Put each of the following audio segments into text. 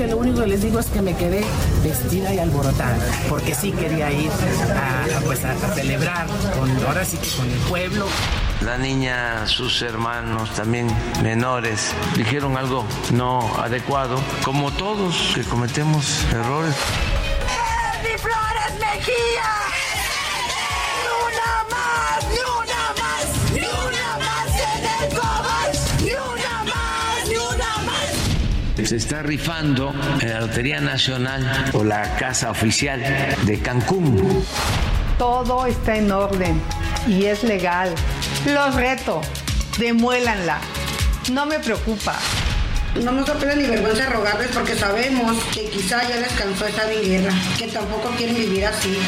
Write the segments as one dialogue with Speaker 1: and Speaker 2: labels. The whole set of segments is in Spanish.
Speaker 1: Que lo único que les digo es que me quedé vestida y alborotada, porque sí quería ir a, pues a, celebrar con, ahora sí que con el pueblo.
Speaker 2: La niña, sus hermanos también menores, dijeron algo no adecuado, como todos que cometemos errores.
Speaker 3: Flores Mejía!
Speaker 2: Se está rifando en la Lotería Nacional o la Casa Oficial de Cancún.
Speaker 4: Todo está en orden y es legal. Los reto, demuélanla. No me preocupa.
Speaker 5: No nos da pena ni vergüenza rogarles porque sabemos que quizá ya les cansó estar en guerra, que tampoco quieren vivir así.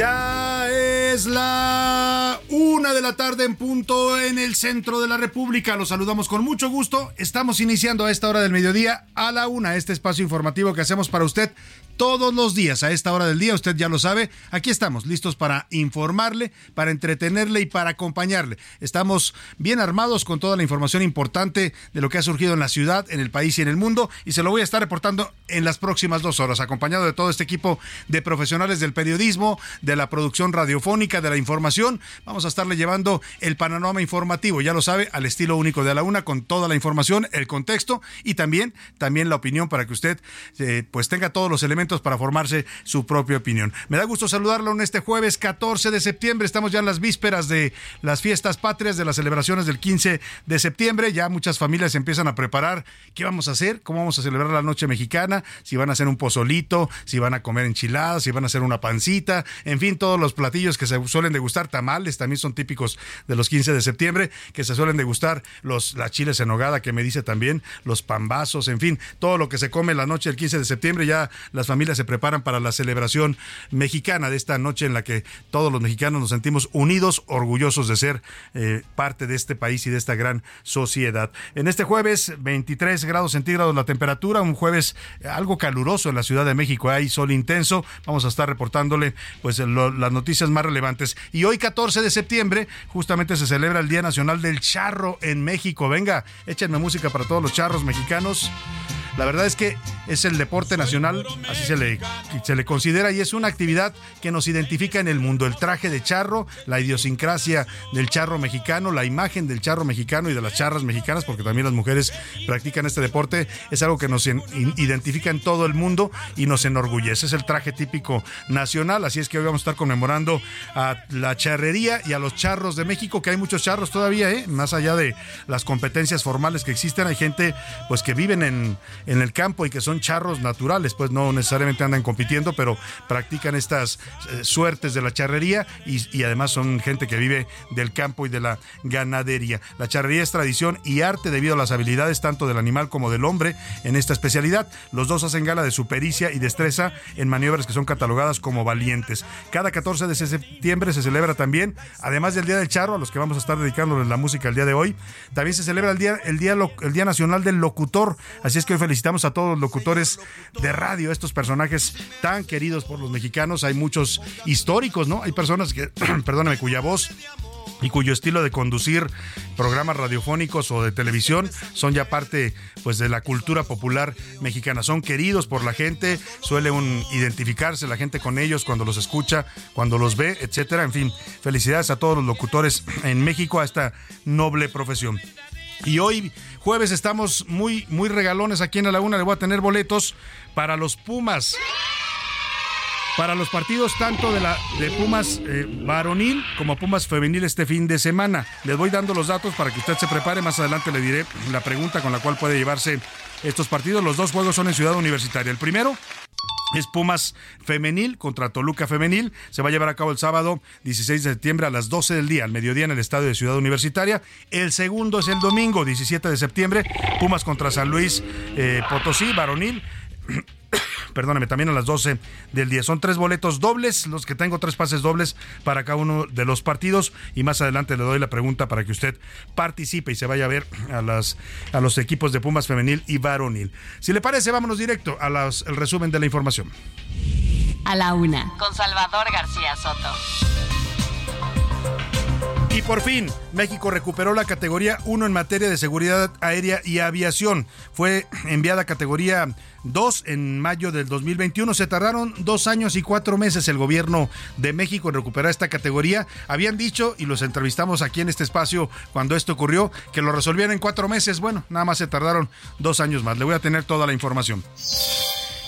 Speaker 6: Ya es la una de la tarde en punto en el centro de la República. Los saludamos con mucho gusto. Estamos iniciando a esta hora del mediodía a la una este espacio informativo que hacemos para usted todos los días a esta hora del día. Usted ya lo sabe. Aquí estamos listos para informarle, para entretenerle y para acompañarle. Estamos bien armados con toda la información importante de lo que ha surgido en la ciudad, en el país y en el mundo. Y se lo voy a estar reportando en las próximas dos horas, acompañado de todo este equipo de profesionales del periodismo, de la producción radiofónica, de la información. Vamos a estarle llevando el panorama informativo, ya lo sabe, al estilo único de la una, con toda la información, el contexto y también, también la opinión para que usted eh, pues tenga todos los elementos para formarse su propia opinión. Me da gusto saludarlo en este jueves 14 de septiembre. Estamos ya en las vísperas de las fiestas patrias, de las celebraciones del 15 de septiembre. Ya muchas familias empiezan a preparar qué vamos a hacer, cómo vamos a celebrar la noche mexicana, si van a hacer un pozolito, si van a comer enchiladas, si van a hacer una pancita, en fin, todos los platillos que se suelen degustar, tamales también son típicos de los 15 de septiembre, que se suelen degustar los las chiles en hogada que me dice también, los pambazos, en fin, todo lo que se come la noche del 15 de septiembre, ya las familias se preparan para la celebración mexicana de esta noche en la que todos los mexicanos nos sentimos unidos, orgullosos de ser eh, parte de este país y de esta gran sociedad. En este jueves, 23 grados centígrados la temperatura, un jueves algo caluroso en la Ciudad de México, hay sol intenso, vamos a estar reportándole pues las noticias más relevantes. Y hoy 14 de septiembre justamente se celebra el Día Nacional del Charro en México. Venga, échenme música para todos los charros mexicanos. La verdad es que es el deporte nacional, así se le, se le considera, y es una actividad que nos identifica en el mundo. El traje de charro, la idiosincrasia del charro mexicano, la imagen del charro mexicano y de las charras mexicanas, porque también las mujeres practican este deporte, es algo que nos identifica en todo el mundo y nos enorgullece. Es el traje típico nacional, así es que hoy vamos a estar conmemorando a la charrería y a los charros de México, que hay muchos charros todavía, ¿eh? más allá de las competencias formales que existen, hay gente pues que viven en en el campo y que son charros naturales, pues no necesariamente andan compitiendo, pero practican estas eh, suertes de la charrería y, además son gente que vive del campo y de la ganadería. La charrería es tradición y arte debido a las habilidades tanto del animal como del hombre en esta especialidad. Los dos hacen gala de su pericia y destreza en maniobras que son catalogadas como valientes. Cada 14 de septiembre se celebra también, además del Día del Charro, a los que vamos a estar dedicándoles la música el día de hoy, también se celebra el Día, el día, el día Nacional del Locutor. Así es que hoy felicitamos a todos los locutores de radio, estos personajes tan queridos por los mexicanos. Hay muchos históricos, ¿no? Hay personas que, perdóname, cuya voz y cuyo estilo de conducir programas radiofónicos o de televisión son ya parte pues de la cultura popular mexicana. Son queridos por la gente, suele un identificarse la gente con ellos cuando los escucha, cuando los ve, etcétera. En fin, felicidades a todos los locutores en México a esta noble profesión. Y hoy jueves estamos muy muy regalones aquí en la Laguna, le voy a tener boletos para los Pumas para los partidos tanto de la de Pumas eh, varonil como Pumas femenil este fin de semana. Les voy dando los datos para que usted se prepare. Más adelante le diré la pregunta con la cual puede llevarse estos partidos. Los dos juegos son en Ciudad Universitaria. El primero es Pumas Femenil contra Toluca Femenil. Se va a llevar a cabo el sábado 16 de septiembre a las 12 del día, al mediodía en el estadio de Ciudad Universitaria. El segundo es el domingo 17 de septiembre, Pumas contra San Luis eh, Potosí, varonil. perdóname, también a las 12 del día. Son tres boletos dobles, los que tengo tres pases dobles para cada uno de los partidos y más adelante le doy la pregunta para que usted participe y se vaya a ver a, las, a los equipos de Pumas femenil y varonil. Si le parece, vámonos directo al resumen de la información.
Speaker 7: A la una, con Salvador García Soto.
Speaker 6: Y por fin, México recuperó la categoría 1 en materia de seguridad aérea y aviación. Fue enviada a categoría 2 en mayo del 2021. Se tardaron dos años y cuatro meses el gobierno de México en recuperar esta categoría. Habían dicho, y los entrevistamos aquí en este espacio cuando esto ocurrió, que lo resolvieron en cuatro meses. Bueno, nada más se tardaron dos años más. Le voy a tener toda la información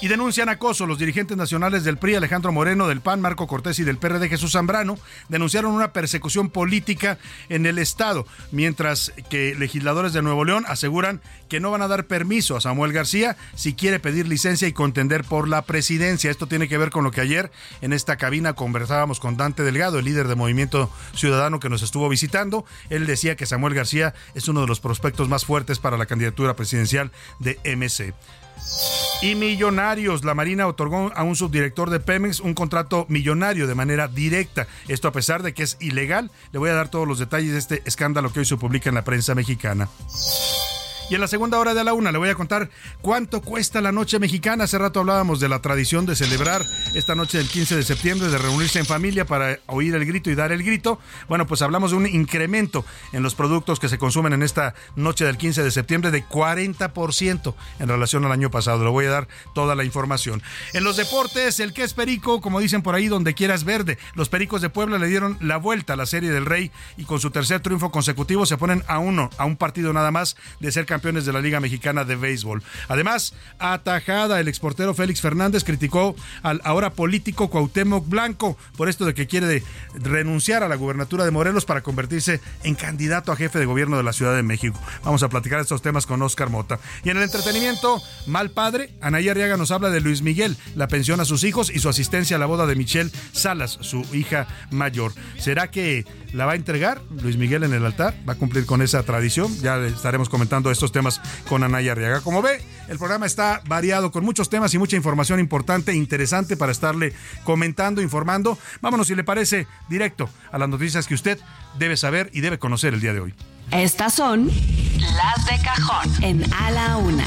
Speaker 6: y denuncian acoso. Los dirigentes nacionales del PRI, Alejandro Moreno, del PAN, Marco Cortés y del PRD, Jesús Zambrano, denunciaron una persecución política en el Estado, mientras que legisladores de Nuevo León aseguran que no van a dar permiso a Samuel García si quiere pedir licencia y contender por la presidencia. Esto tiene que ver con lo que ayer en esta cabina conversábamos con Dante Delgado, el líder de Movimiento Ciudadano que nos estuvo visitando. Él decía que Samuel García es uno de los prospectos más fuertes para la candidatura presidencial de MC. Y Millonarios, la Marina otorgó a un subdirector de Pemex un contrato millonario de manera directa. Esto a pesar de que es ilegal. Le voy a dar todos los detalles de este escándalo que hoy se publica en la prensa mexicana. Y en la segunda hora de la una le voy a contar cuánto cuesta la noche mexicana. Hace rato hablábamos de la tradición de celebrar esta noche del 15 de septiembre, de reunirse en familia para oír el grito y dar el grito. Bueno, pues hablamos de un incremento en los productos que se consumen en esta noche del 15 de septiembre de 40% en relación al año pasado. Le voy a dar toda la información. En los deportes, el que es perico, como dicen por ahí, donde quieras verde. Los pericos de Puebla le dieron la vuelta a la serie del Rey y con su tercer triunfo consecutivo se ponen a uno, a un partido nada más de ser campeón de la Liga Mexicana de Béisbol. Además, atajada, el exportero Félix Fernández criticó al ahora político Cuauhtémoc Blanco por esto de que quiere renunciar a la gubernatura de Morelos para convertirse en candidato a jefe de gobierno de la Ciudad de México. Vamos a platicar estos temas con Oscar Mota. Y en el entretenimiento, mal padre, Anaya Arriaga nos habla de Luis Miguel, la pensión a sus hijos y su asistencia a la boda de Michelle Salas, su hija mayor. ¿Será que la va a entregar Luis Miguel en el altar? ¿Va a cumplir con esa tradición? Ya estaremos comentando temas con Anaya Arriaga. Como ve, el programa está variado con muchos temas y mucha información importante e interesante para estarle comentando, informando. Vámonos, si le parece, directo a las noticias que usted debe saber y debe conocer el día de hoy.
Speaker 7: Estas son las de cajón en A la Una.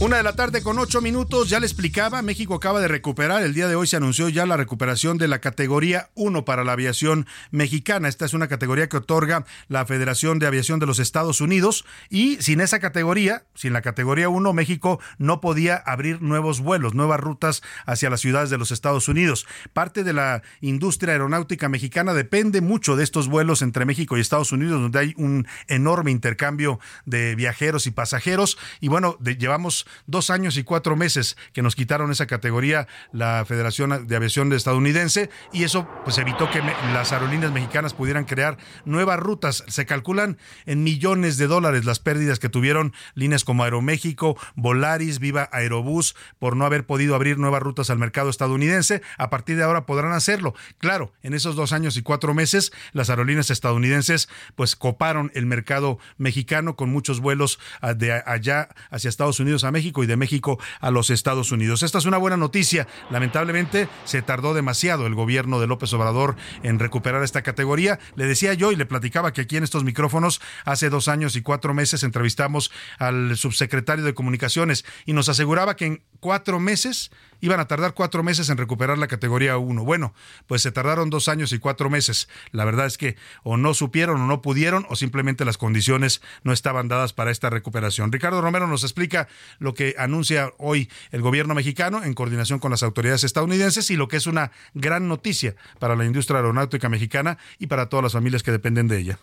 Speaker 6: Una de la tarde con ocho minutos, ya le explicaba, México acaba de recuperar, el día de hoy se anunció ya la recuperación de la categoría 1 para la aviación mexicana. Esta es una categoría que otorga la Federación de Aviación de los Estados Unidos y sin esa categoría, sin la categoría 1, México no podía abrir nuevos vuelos, nuevas rutas hacia las ciudades de los Estados Unidos. Parte de la industria aeronáutica mexicana depende mucho de estos vuelos entre México y Estados Unidos, donde hay un enorme intercambio de viajeros y pasajeros. Y bueno, llevamos dos años y cuatro meses que nos quitaron esa categoría la Federación de Aviación Estadounidense y eso pues evitó que las aerolíneas mexicanas pudieran crear nuevas rutas. Se calculan en millones de dólares las pérdidas que tuvieron líneas como Aeroméxico, Volaris, Viva Aerobús por no haber podido abrir nuevas rutas al mercado estadounidense. A partir de ahora podrán hacerlo. Claro, en esos dos años y cuatro meses las aerolíneas estadounidenses pues coparon el mercado mexicano con muchos vuelos ah, de allá hacia Estados Unidos a México y de México a los Estados Unidos. Esta es una buena noticia. Lamentablemente se tardó demasiado el gobierno de López Obrador en recuperar esta categoría. Le decía yo y le platicaba que aquí en estos micrófonos hace dos años y cuatro meses entrevistamos al subsecretario de Comunicaciones y nos aseguraba que en cuatro meses iban a tardar cuatro meses en recuperar la categoría 1. Bueno, pues se tardaron dos años y cuatro meses. La verdad es que o no supieron o no pudieron o simplemente las condiciones no estaban dadas para esta recuperación. Ricardo Romero nos explica lo que anuncia hoy el gobierno mexicano en coordinación con las autoridades estadounidenses y lo que es una gran noticia para la industria aeronáutica mexicana y para todas las familias que dependen de ella.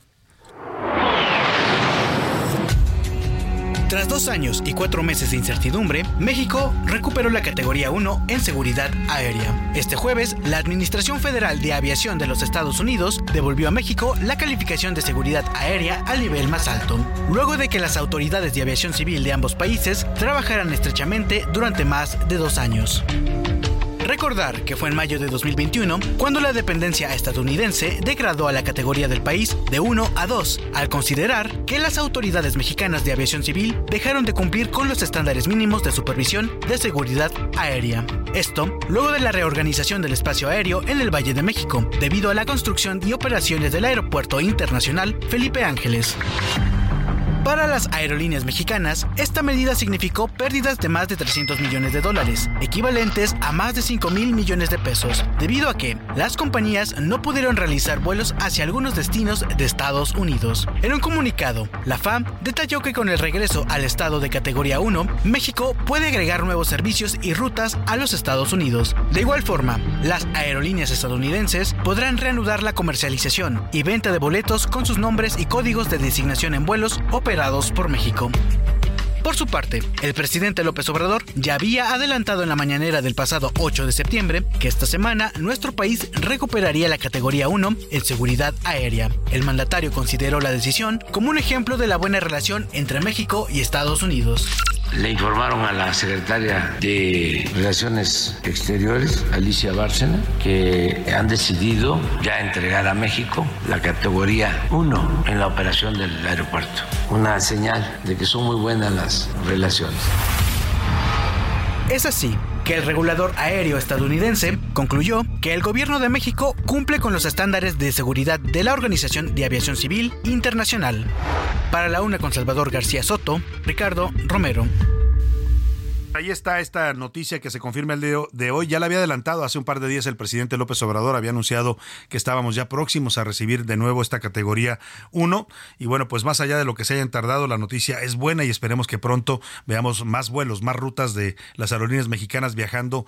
Speaker 8: Tras dos años y cuatro meses de incertidumbre, México recuperó la categoría 1 en seguridad aérea. Este jueves, la Administración Federal de Aviación de los Estados Unidos devolvió a México la calificación de seguridad aérea al nivel más alto, luego de que las autoridades de aviación civil de ambos países trabajaran estrechamente durante más de dos años. Recordar que fue en mayo de 2021 cuando la dependencia estadounidense degradó a la categoría del país de 1 a 2, al considerar que las autoridades mexicanas de aviación civil dejaron de cumplir con los estándares mínimos de supervisión de seguridad aérea. Esto luego de la reorganización del espacio aéreo en el Valle de México, debido a la construcción y operaciones del Aeropuerto Internacional Felipe Ángeles. Para las aerolíneas mexicanas, esta medida significó pérdidas de más de 300 millones de dólares, equivalentes a más de 5 mil millones de pesos, debido a que las compañías no pudieron realizar vuelos hacia algunos destinos de Estados Unidos. En un comunicado, la FAM detalló que con el regreso al estado de categoría 1, México puede agregar nuevos servicios y rutas a los Estados Unidos. De igual forma, las aerolíneas estadounidenses podrán reanudar la comercialización y venta de boletos con sus nombres y códigos de designación en vuelos por México. Por su parte, el presidente López Obrador ya había adelantado en la mañanera del pasado 8 de septiembre que esta semana nuestro país recuperaría la categoría 1 en seguridad aérea. El mandatario consideró la decisión como un ejemplo de la buena relación entre México y Estados Unidos.
Speaker 2: Le informaron a la secretaria de Relaciones Exteriores, Alicia Bárcena, que han decidido ya entregar a México la categoría 1 en la operación del aeropuerto. Una señal de que son muy buenas las relaciones.
Speaker 8: Es así que el regulador aéreo estadounidense concluyó que el gobierno de México cumple con los estándares de seguridad de la Organización de Aviación Civil Internacional. Para la UNA con Salvador García Soto, Ricardo Romero.
Speaker 6: Ahí está esta noticia que se confirma el día de hoy. Ya la había adelantado hace un par de días el presidente López Obrador. Había anunciado que estábamos ya próximos a recibir de nuevo esta categoría 1. Y bueno, pues más allá de lo que se hayan tardado, la noticia es buena y esperemos que pronto veamos más vuelos, más rutas de las aerolíneas mexicanas viajando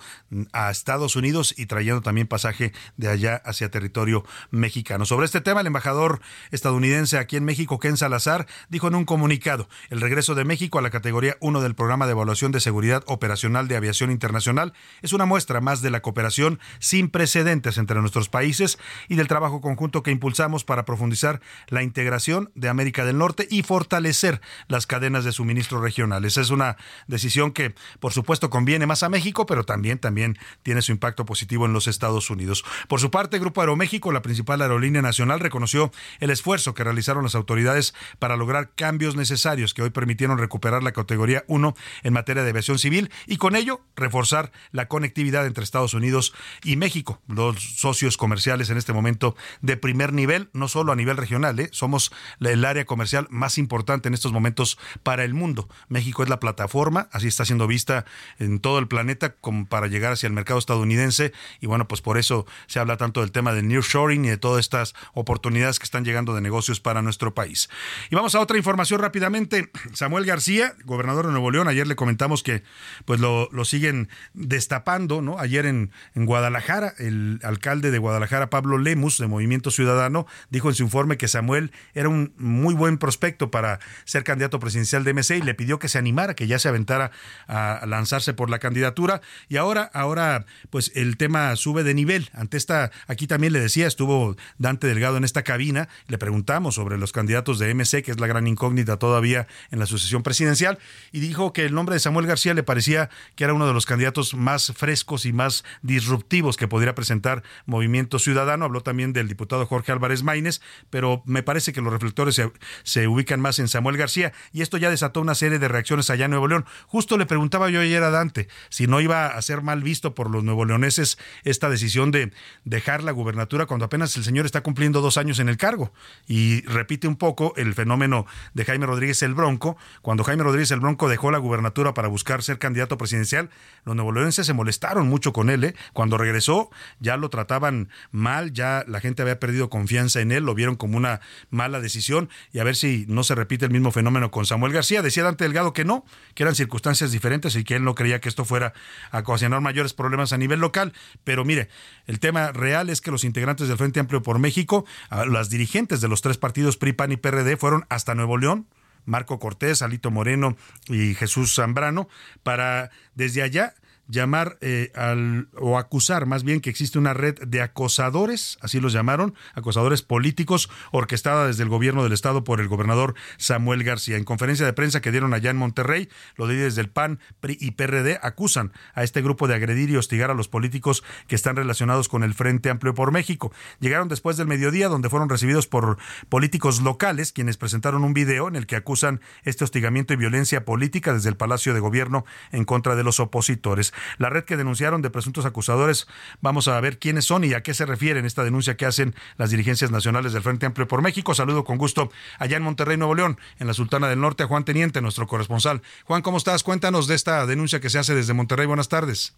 Speaker 6: a Estados Unidos y trayendo también pasaje de allá hacia territorio mexicano. Sobre este tema, el embajador estadounidense aquí en México, Ken Salazar, dijo en un comunicado el regreso de México a la categoría 1 del programa de evaluación de seguridad Operacional de Aviación Internacional es una muestra más de la cooperación sin precedentes entre nuestros países y del trabajo conjunto que impulsamos para profundizar la integración de América del Norte y fortalecer las cadenas de suministro regionales. Es una decisión que, por supuesto, conviene más a México, pero también, también tiene su impacto positivo en los Estados Unidos. Por su parte, Grupo Aeroméxico, la principal aerolínea nacional, reconoció el esfuerzo que realizaron las autoridades para lograr cambios necesarios que hoy permitieron recuperar la categoría 1 en materia de aviación civil y con ello reforzar la conectividad entre Estados Unidos y México, los socios comerciales en este momento de primer nivel, no solo a nivel regional, ¿eh? somos el área comercial más importante en estos momentos para el mundo. México es la plataforma, así está siendo vista en todo el planeta como para llegar hacia el mercado estadounidense y bueno, pues por eso se habla tanto del tema del nearshoring y de todas estas oportunidades que están llegando de negocios para nuestro país. Y vamos a otra información rápidamente. Samuel García, gobernador de Nuevo León, ayer le comentamos que pues lo, lo siguen destapando, ¿no? Ayer en, en, Guadalajara, el alcalde de Guadalajara, Pablo Lemus, de Movimiento Ciudadano, dijo en su informe que Samuel era un muy buen prospecto para ser candidato presidencial de MC y le pidió que se animara, que ya se aventara a lanzarse por la candidatura. Y ahora, ahora, pues el tema sube de nivel. Ante esta, aquí también le decía, estuvo Dante Delgado en esta cabina, le preguntamos sobre los candidatos de MC, que es la gran incógnita todavía en la sucesión presidencial, y dijo que el nombre de Samuel García le parecía que era uno de los candidatos más frescos y más disruptivos que podría presentar Movimiento Ciudadano. Habló también del diputado Jorge Álvarez Maínez, pero me parece que los reflectores se, se ubican más en Samuel García y esto ya desató una serie de reacciones allá en Nuevo León. Justo le preguntaba yo ayer a Dante si no iba a ser mal visto por los nuevo leoneses esta decisión de dejar la gubernatura cuando apenas el señor está cumpliendo dos años en el cargo. Y repite un poco el fenómeno de Jaime Rodríguez el Bronco. Cuando Jaime Rodríguez el Bronco dejó la gubernatura para buscar candidato presidencial, los nuevo leoneses se molestaron mucho con él. ¿eh? Cuando regresó ya lo trataban mal, ya la gente había perdido confianza en él, lo vieron como una mala decisión y a ver si no se repite el mismo fenómeno con Samuel García. Decía Dante Delgado que no, que eran circunstancias diferentes y que él no creía que esto fuera a ocasionar mayores problemas a nivel local. Pero mire, el tema real es que los integrantes del Frente Amplio por México, las dirigentes de los tres partidos PRI, PAN y PRD fueron hasta Nuevo León, Marco Cortés, Alito Moreno y Jesús Zambrano, para desde allá llamar eh, al, o acusar más bien que existe una red de acosadores, así los llamaron, acosadores políticos, orquestada desde el gobierno del estado por el gobernador Samuel García. En conferencia de prensa que dieron allá en Monterrey, los líderes del PAN, PRI y PRD acusan a este grupo de agredir y hostigar a los políticos que están relacionados con el Frente Amplio por México. Llegaron después del mediodía, donde fueron recibidos por políticos locales, quienes presentaron un video en el que acusan este hostigamiento y violencia política desde el Palacio de Gobierno en contra de los opositores. La red que denunciaron de presuntos acusadores, vamos a ver quiénes son y a qué se refieren esta denuncia que hacen las dirigencias nacionales del Frente Amplio por México. Saludo con gusto allá en Monterrey, Nuevo León, en la Sultana del Norte, a Juan Teniente, nuestro corresponsal. Juan, ¿cómo estás? Cuéntanos de esta denuncia que se hace desde Monterrey. Buenas tardes.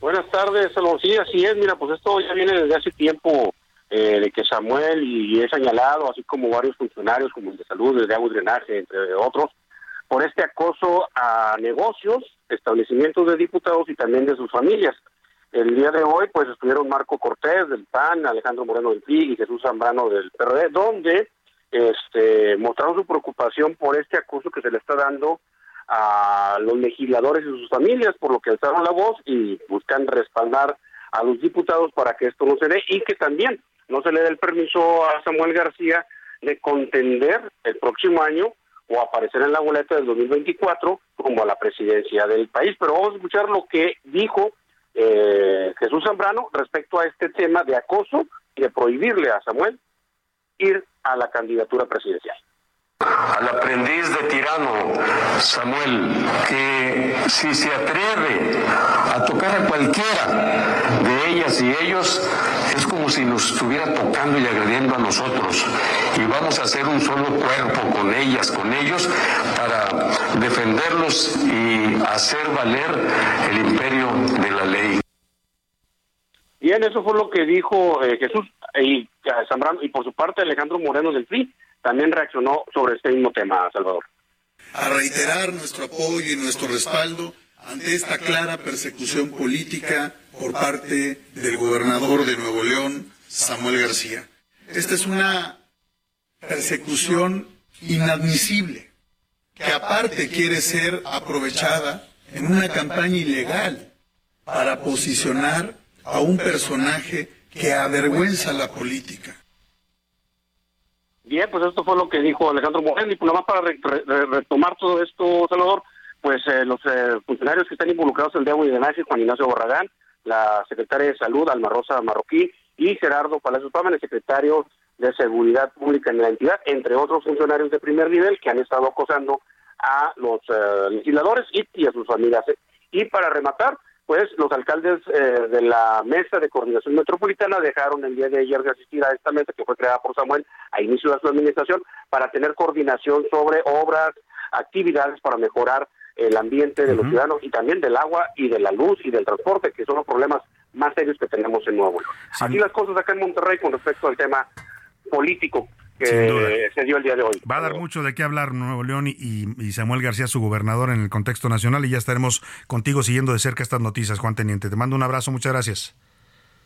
Speaker 9: Buenas tardes, Salón. Sí, así es. Mira, pues esto ya viene desde hace tiempo eh, de que Samuel y he señalado, así como varios funcionarios, como el de salud, de agua y drenaje, entre otros, por este acoso a negocios, establecimientos de diputados y también de sus familias. El día de hoy, pues estuvieron Marco Cortés del PAN, Alejandro Moreno del PRI y Jesús Zambrano del PRD, donde este, mostraron su preocupación por este acoso que se le está dando a los legisladores y sus familias, por lo que alzaron la voz y buscan respaldar a los diputados para que esto no se dé y que también no se le dé el permiso a Samuel García de contender el próximo año o aparecer en la boleta del 2024 como a la presidencia del país. Pero vamos a escuchar lo que dijo eh, Jesús Zambrano respecto a este tema de acoso y de prohibirle a Samuel ir a la candidatura presidencial
Speaker 10: al aprendiz de tirano, Samuel, que si se atreve a tocar a cualquiera de ellas y ellos, es como si nos estuviera tocando y agrediendo a nosotros. Y vamos a hacer un solo cuerpo con ellas, con ellos, para defenderlos y hacer valer el imperio de la ley.
Speaker 9: Bien, eso fue lo que dijo eh, Jesús y Zambrano, y por su parte Alejandro Moreno del PRI también reaccionó sobre este mismo tema, Salvador.
Speaker 11: A reiterar nuestro apoyo y nuestro respaldo ante esta clara persecución política por parte del gobernador de Nuevo León, Samuel García. Esta es una persecución inadmisible, que aparte quiere ser aprovechada en una campaña ilegal para posicionar a un personaje que avergüenza la política.
Speaker 9: Bien, pues esto fue lo que dijo Alejandro Moreno y pues nada más para retomar todo esto, Salvador, pues eh, los eh, funcionarios que están involucrados en de agua y drenaje, Juan Ignacio Borragán, la secretaria de Salud, Alma Rosa Marroquí, y Gerardo Palacios Pama, el secretario de Seguridad Pública en la entidad, entre otros funcionarios de primer nivel que han estado acosando a los eh, legisladores y, a sus familias. Y para rematar, pues los alcaldes eh, de la Mesa de Coordinación Metropolitana dejaron el día de ayer de asistir a esta mesa que fue creada por Samuel a inicio de su administración para tener coordinación sobre obras, actividades para mejorar el ambiente de los ciudadanos y también del agua y de la luz y del transporte, que son los problemas más serios que tenemos en Nuevo León. Así las cosas acá en Monterrey con respecto al tema político que se dio el día de hoy.
Speaker 6: Va a dar mucho de qué hablar Nuevo León y, Samuel García, su gobernador, en el contexto nacional y ya estaremos contigo siguiendo de cerca estas noticias, Juan Teniente. Te mando un abrazo, muchas gracias.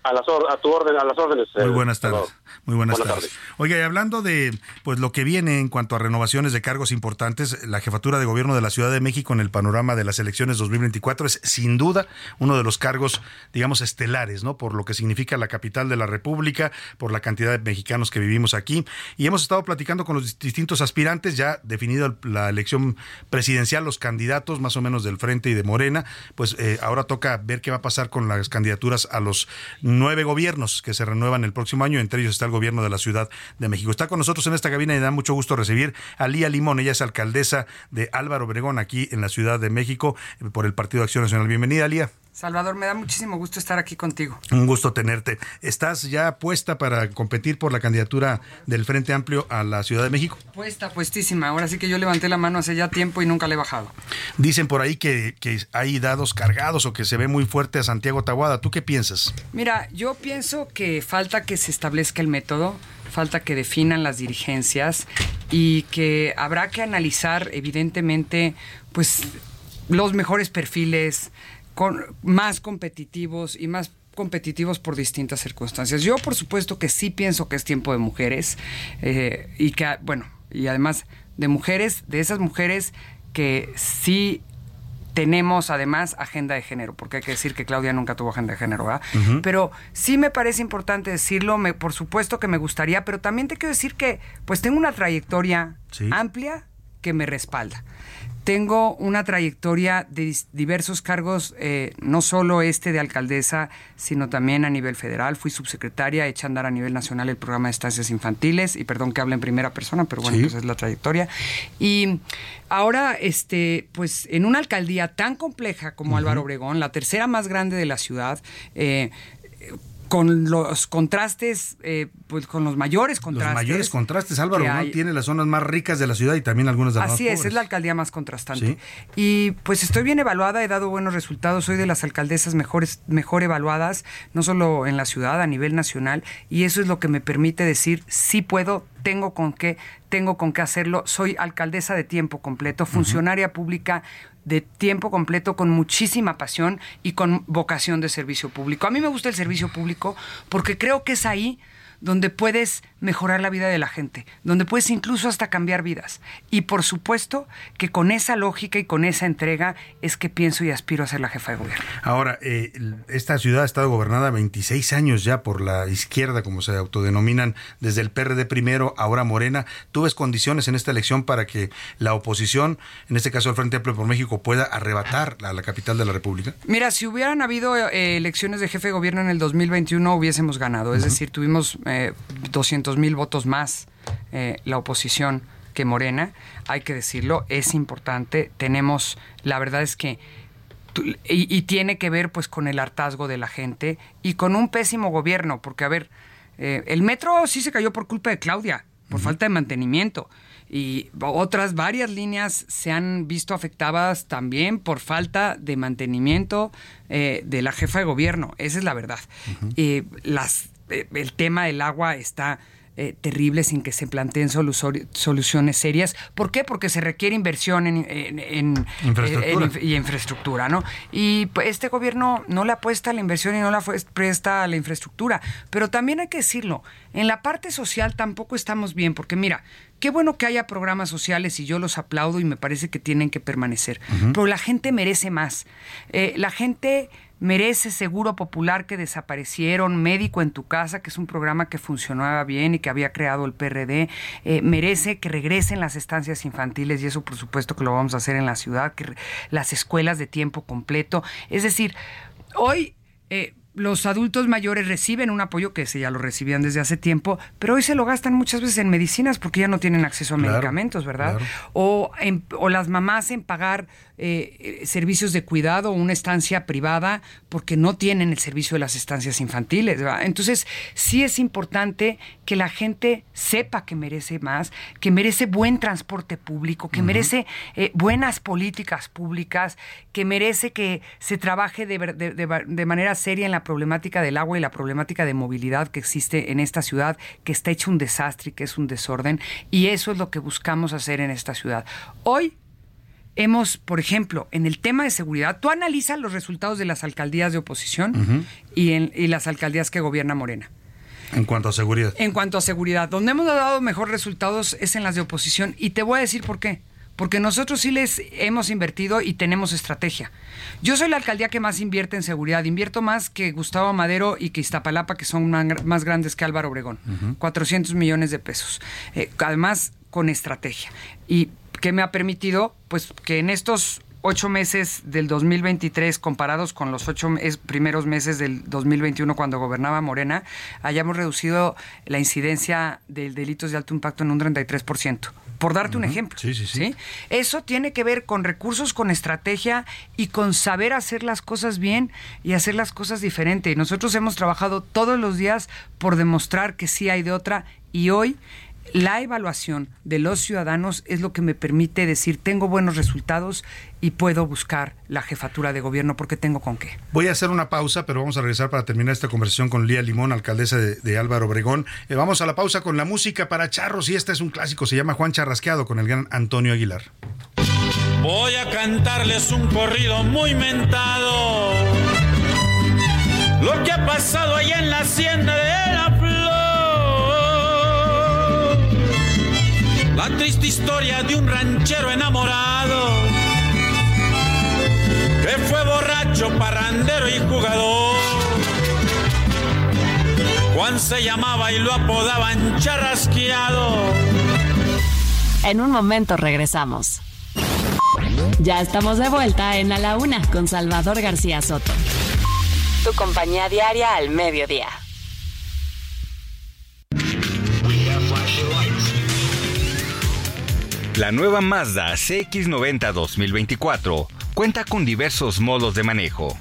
Speaker 9: A, las a tu orden, a las órdenes.
Speaker 6: Muy
Speaker 9: eh,
Speaker 6: buenas tardes. Muy buenas,
Speaker 9: Buenas
Speaker 6: tardes. Oiga, y hablando de pues lo que viene en cuanto a renovaciones de cargos importantes, la jefatura de gobierno de la Ciudad de México en el panorama de las elecciones 2024 es sin duda uno de los cargos, digamos, estelares, ¿no? Por lo que significa la capital de la República, por la cantidad de mexicanos que vivimos aquí. Y hemos estado platicando con los distintos aspirantes, ya definido la elección presidencial, los candidatos más o menos del Frente y de Morena, pues eh, ahora toca ver qué va a pasar con las candidaturas a los nueve gobiernos que se renuevan el próximo año, entre ellos está el gobierno de la Ciudad de México. Está con nosotros en esta cabina y da mucho gusto recibir a Lía Limón, ella es alcaldesa de Álvaro Obregón aquí en la Ciudad de México eh, por el Partido Acción Nacional. Bienvenida, Lía.
Speaker 12: Salvador, me da muchísimo gusto estar aquí contigo.
Speaker 6: Un gusto tenerte. ¿Estás ya puesta para competir por la candidatura del Frente Amplio a la Ciudad de México?
Speaker 12: Puesta, puestísima. Ahora sí que yo levanté la mano hace ya tiempo y nunca le he bajado.
Speaker 6: Dicen por ahí que, que hay dados cargados o que se ve muy fuerte a Santiago Tahuada. ¿Tú qué piensas?
Speaker 12: Mira, yo pienso que falta que se establezca el método, falta que definan las dirigencias y que habrá que analizar evidentemente pues los mejores perfiles con, más competitivos y más competitivos por distintas circunstancias. Yo por supuesto que sí pienso que es tiempo de mujeres eh, y que, bueno, y además de mujeres, de esas mujeres que sí tenemos además agenda de género, porque hay que decir que Claudia nunca tuvo agenda de género, ¿verdad? Pero sí me parece importante decirlo, me, por supuesto que me gustaría, pero también te quiero decir que pues tengo una trayectoria amplia que me respalda. Tengo una trayectoria de diversos cargos, eh, no solo este de alcaldesa, sino también a nivel federal. Fui subsecretaria, hecha a andar a nivel nacional el programa de estancias infantiles, y perdón que hable en primera persona, pero bueno,
Speaker 13: Sí.
Speaker 12: pues es la trayectoria. Y ahora, este, pues en una alcaldía tan compleja como Álvaro Obregón, la tercera más grande de la ciudad, eh, con los contrastes, eh, pues con los mayores
Speaker 6: Los
Speaker 12: contrastes.
Speaker 6: mayores contrastes. Álvaro Obregón
Speaker 12: hay.
Speaker 6: tiene las zonas más ricas de la ciudad y también algunas de las
Speaker 12: Así
Speaker 6: más
Speaker 12: es,
Speaker 6: pobres.
Speaker 12: es la alcaldía más contrastante.
Speaker 6: Sí.
Speaker 12: Y pues estoy bien evaluada, he dado buenos resultados, soy de las alcaldesas mejores, mejor evaluadas, no solo en la ciudad, a nivel nacional, y eso es lo que me permite decir, sí puedo, tengo con qué, tengo con qué hacerlo, soy alcaldesa de tiempo completo, funcionaria pública de tiempo completo con muchísima pasión y con vocación de servicio público. A mí me gusta el servicio público porque creo que es ahí donde puedes mejorar la vida de la gente, donde puedes incluso hasta cambiar vidas. Y por supuesto que con esa lógica y con esa entrega es que pienso y aspiro a ser la jefa de gobierno.
Speaker 6: Ahora, eh, esta ciudad ha estado gobernada 26 años ya por la izquierda, como se autodenominan, desde el PRD primero, ahora Morena. ¿Tú ves condiciones en esta elección para que la oposición, en este caso el Frente Amplio por México, pueda arrebatar a la capital de la República?
Speaker 12: Mira, si hubieran habido eh, elecciones de jefe de gobierno en el 2021 hubiésemos ganado. Es decir, tuvimos eh, 200 mil votos más eh, la oposición que Morena. Hay que decirlo, es importante. Tenemos, la verdad es que y, y tiene que ver pues con el hartazgo de la gente y con un pésimo gobierno, porque a ver, eh, el metro sí se cayó por culpa de Claudia, por falta de mantenimiento. Y otras varias líneas se han visto afectadas también por falta de mantenimiento eh, de la jefa de gobierno. Esa es la verdad. Eh, las, el tema del agua está eh, terrible sin que se planteen solu- soluciones serias. ¿Por qué? Porque se requiere inversión en, en- en-
Speaker 6: Infraestructura.
Speaker 12: en y infraestructura, ¿no? Y pues, este gobierno no le apuesta a la inversión y no le fue- presta a la infraestructura. Pero también hay que decirlo, en la parte social tampoco estamos bien, porque mira, qué bueno que haya programas sociales y yo los aplaudo y me parece que tienen que permanecer. Pero la gente merece más. Eh, la gente merece Seguro Popular que desaparecieron, Médico en tu casa, que es un programa que funcionaba bien y que había creado el PRD, eh, merece que regresen las estancias infantiles y eso por supuesto que lo vamos a hacer en la ciudad, que las escuelas de tiempo completo. Es decir, hoy... eh, los adultos mayores reciben un apoyo que se ya lo recibían desde hace tiempo, pero hoy se lo gastan muchas veces en medicinas porque ya no tienen acceso a
Speaker 13: Claro,
Speaker 12: medicamentos, ¿verdad?
Speaker 13: claro.
Speaker 12: o, en- o las mamás en pagar eh, servicios de cuidado o una estancia privada porque no tienen el servicio de las estancias infantiles. ¿verdad? Entonces, sí es importante que la gente sepa que merece más, que merece buen transporte público, que merece eh, buenas políticas públicas, que merece que se trabaje de, ver- de- de- de manera seria en la problemática del agua y la problemática de movilidad que existe en esta ciudad, que está hecho un desastre y que es un desorden. Y eso es lo que buscamos hacer en esta ciudad. Hoy hemos, por ejemplo, en el tema de seguridad, tú analizas los resultados de las alcaldías de oposición y, en, y las alcaldías que gobierna Morena.
Speaker 6: En cuanto a seguridad.
Speaker 12: En cuanto a seguridad, donde hemos dado mejores resultados es en las de oposición y te voy a decir por qué. Porque nosotros sí les hemos invertido y tenemos estrategia. Yo soy la alcaldía que más invierte en seguridad. Invierto más que Gustavo Madero y que Iztapalapa, que son más grandes que Álvaro Obregón. 400 millones de pesos. Eh, además, con estrategia. ¿Y qué me ha permitido? Pues que en estos ocho meses del 2023 comparados con los ocho primeros meses del 2021 cuando gobernaba Morena, hayamos reducido la incidencia de delitos de alto impacto en un 33% por darte un ejemplo.
Speaker 6: Sí, sí, sí,
Speaker 12: Eso tiene que ver con recursos, con estrategia y con saber hacer las cosas bien y hacer las cosas diferente. Nosotros hemos trabajado todos los días por demostrar que sí hay de otra y hoy la evaluación de los ciudadanos es lo que me permite decir tengo buenos resultados y puedo buscar la jefatura de gobierno porque tengo con qué.
Speaker 6: Voy a hacer una pausa, pero vamos a regresar para terminar esta conversación con Lía Limón, alcaldesa de, Álvaro Obregón. Eh, vamos a la pausa con la música para charros y este es un clásico, se llama Juan Charrasqueado con el gran Antonio Aguilar.
Speaker 13: Voy a cantarles un corrido muy mentado. Lo que ha pasado allá en la hacienda de la la triste historia de un ranchero enamorado que fue borracho, parrandero y jugador. Juan se llamaba y lo apodaban charrasqueado.
Speaker 7: En un momento regresamos. Ya estamos de vuelta en A la Una con Salvador García Soto. Tu compañía diaria al mediodía.
Speaker 14: La nueva Mazda CX90 2024 cuenta con diversos modos de manejo.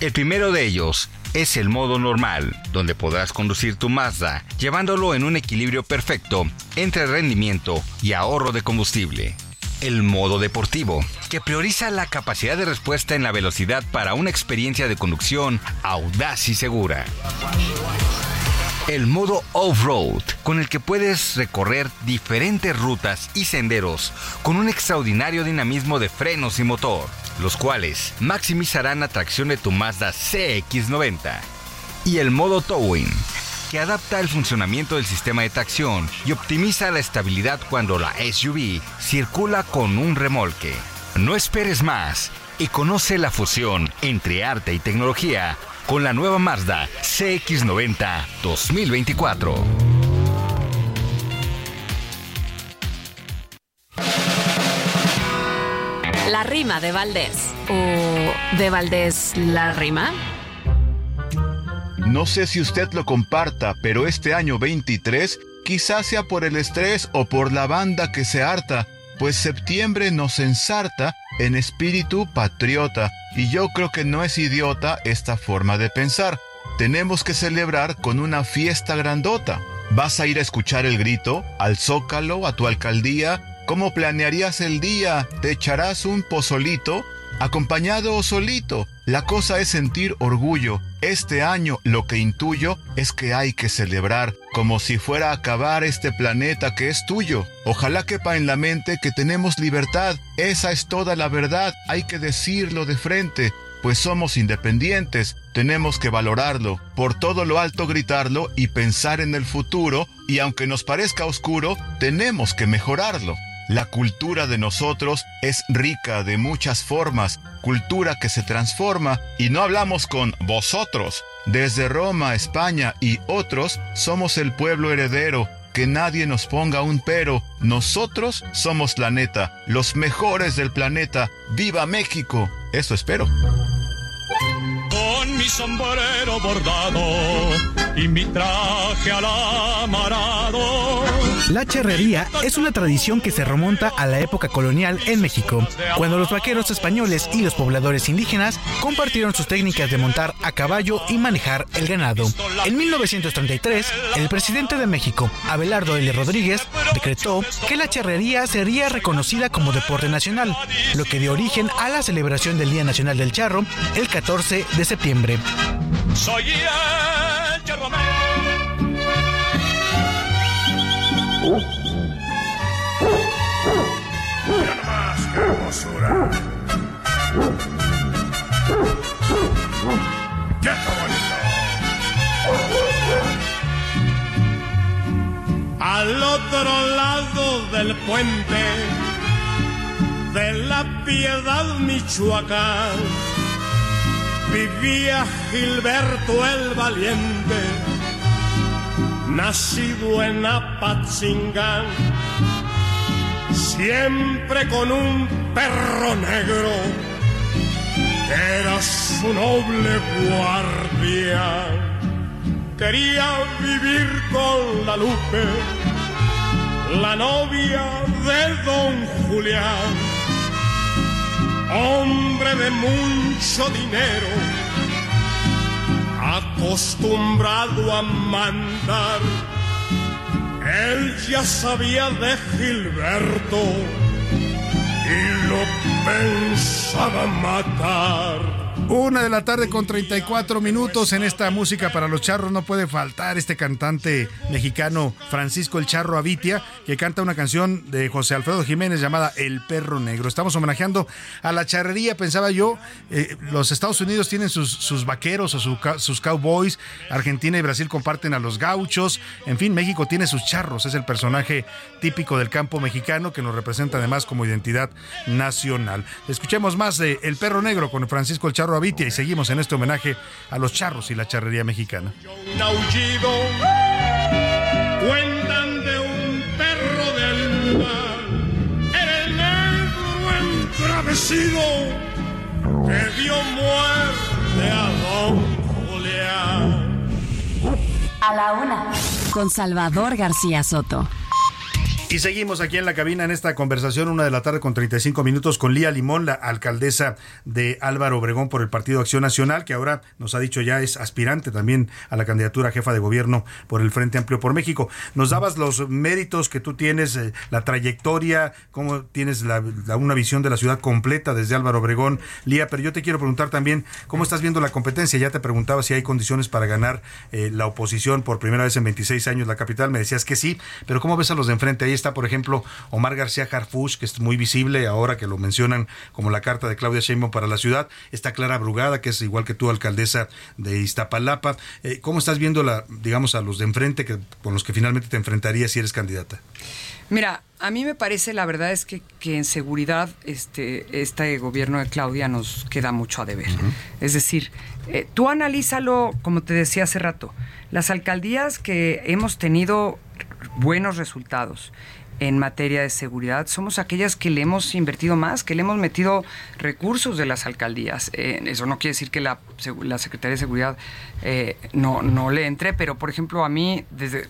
Speaker 14: El primero de ellos es el modo normal, donde podrás conducir tu Mazda llevándolo en un equilibrio perfecto entre rendimiento y ahorro de combustible. El modo deportivo, que prioriza la capacidad de respuesta en la velocidad para una experiencia de conducción audaz y segura el modo off-road, con el que puedes recorrer diferentes rutas y senderos con un extraordinario dinamismo de frenos y motor, los cuales maximizarán la tracción de tu Mazda CX90. Y el modo towing, que adapta el funcionamiento del sistema de tracción y optimiza la estabilidad cuando la SUV circula con un remolque. No esperes más y conoce la fusión entre arte y tecnología con la nueva Mazda CX90 2024.
Speaker 7: La rima de Valdés. ¿O de Valdés la rima?
Speaker 15: No sé si usted lo comparta, pero este año 23 quizás sea por el estrés o por la banda que se harta, pues septiembre nos ensarta en espíritu patriota y yo creo que no es idiota esta forma de pensar. Tenemos que celebrar con una fiesta grandota. ¿Vas a ir a escuchar el grito? ¿Al zócalo? ¿A tu alcaldía? ¿Cómo planearías el día? ¿Te echarás un pozolito? Acompañado o solito. La cosa es sentir orgullo. Este año lo que intuyo es que hay que celebrar como si fuera a acabar este planeta que es tuyo. Ojalá quepa en la mente que tenemos libertad. Esa es toda la verdad. Hay que decirlo de frente. Pues somos independientes, tenemos que valorarlo, por todo lo alto gritarlo y pensar en el futuro, y aunque nos parezca oscuro, tenemos que mejorarlo. La cultura de nosotros es rica de muchas formas, cultura que se transforma y no hablamos con vosotros. Desde Roma, España y otros somos el pueblo heredero. Que nadie nos ponga un pero. Nosotros somos la neta, los mejores del planeta. ¡Viva México! Eso espero
Speaker 13: con mi sombrero bordado y mi traje alamarado.
Speaker 8: La charrería es una tradición que se remonta a la época colonial en México, cuando los vaqueros españoles y los pobladores indígenas compartieron sus técnicas de montar a caballo y manejar el ganado. En 1933, el presidente de México, Abelardo L. Rodríguez, decretó que la charrería sería reconocida como deporte nacional, lo que dio origen a la celebración del Día Nacional del Charro el 14 de septiembre.
Speaker 13: Soy.
Speaker 16: Al otro lado del puente de la Piedad, Michoacán, vivía Gilberto el Valiente, nacido en Apatzingán, siempre con un perro negro, que era su noble guardián quería vivir con la Lupe, la novia de don Julián, hombre de mucho dinero, acostumbrado a mandar. Él ya sabía de Gilberto y lo pensaba matar.
Speaker 6: Una de la tarde con 34 minutos en esta música para los charros. No puede faltar este cantante mexicano Francisco El Charro Avitia, que canta una canción de José Alfredo Jiménez llamada El Perro Negro. Estamos homenajeando a la charrería, pensaba yo. Eh, los Estados Unidos tienen sus, sus vaqueros o su, sus cowboys. Argentina y Brasil comparten a los gauchos. En fin, México tiene sus charros. Es el personaje típico del campo mexicano que nos representa además como identidad nacional. Escuchemos más de El Perro Negro con Francisco El Charro Avitia y seguimos en este homenaje a los charros y la charrería mexicana.
Speaker 16: Un aullido cuentan de un perro del mar, el negro entravecido que dio muerte a don Julián.
Speaker 7: A la una. Con Salvador García Soto.
Speaker 6: Y seguimos aquí en la cabina en esta conversación, una de la tarde con 35 minutos, con Lía Limón, la alcaldesa de Álvaro Obregón por el Partido Acción Nacional, que ahora nos ha dicho ya es aspirante también a la candidatura jefa de gobierno por el Frente Amplio por México. Nos dabas los méritos que tú tienes, eh, la trayectoria, cómo tienes la- una visión de la ciudad completa desde Álvaro Obregón. Lía, pero yo te quiero preguntar también, ¿cómo estás viendo la competencia? Ya te preguntaba si hay condiciones para ganar eh, la oposición por primera vez en 26 años la capital. Me decías que sí, pero ¿cómo ves a los de enfrente? Ahí está, por ejemplo, Omar García Harfuch, que es muy visible ahora que lo mencionan como la carta de Claudia Sheinbaum para la ciudad. Está Clara Brugada, que es igual que tú, alcaldesa de Iztapalapa. Eh, ¿Cómo estás viendo, la, digamos, a los de enfrente que, con los que finalmente te enfrentarías si eres candidata?
Speaker 12: Mira, a mí me parece, la verdad es que, que en seguridad este, este gobierno de Claudia nos queda mucho a deber. Es decir, eh, tú analízalo, como te decía hace rato, las alcaldías que hemos tenido buenos resultados en materia de seguridad somos aquellas que le hemos invertido más, que le hemos metido recursos de las alcaldías. Eh, eso no quiere decir que la, la Secretaría de Seguridad eh, no, no le entre, pero por ejemplo a mí, desde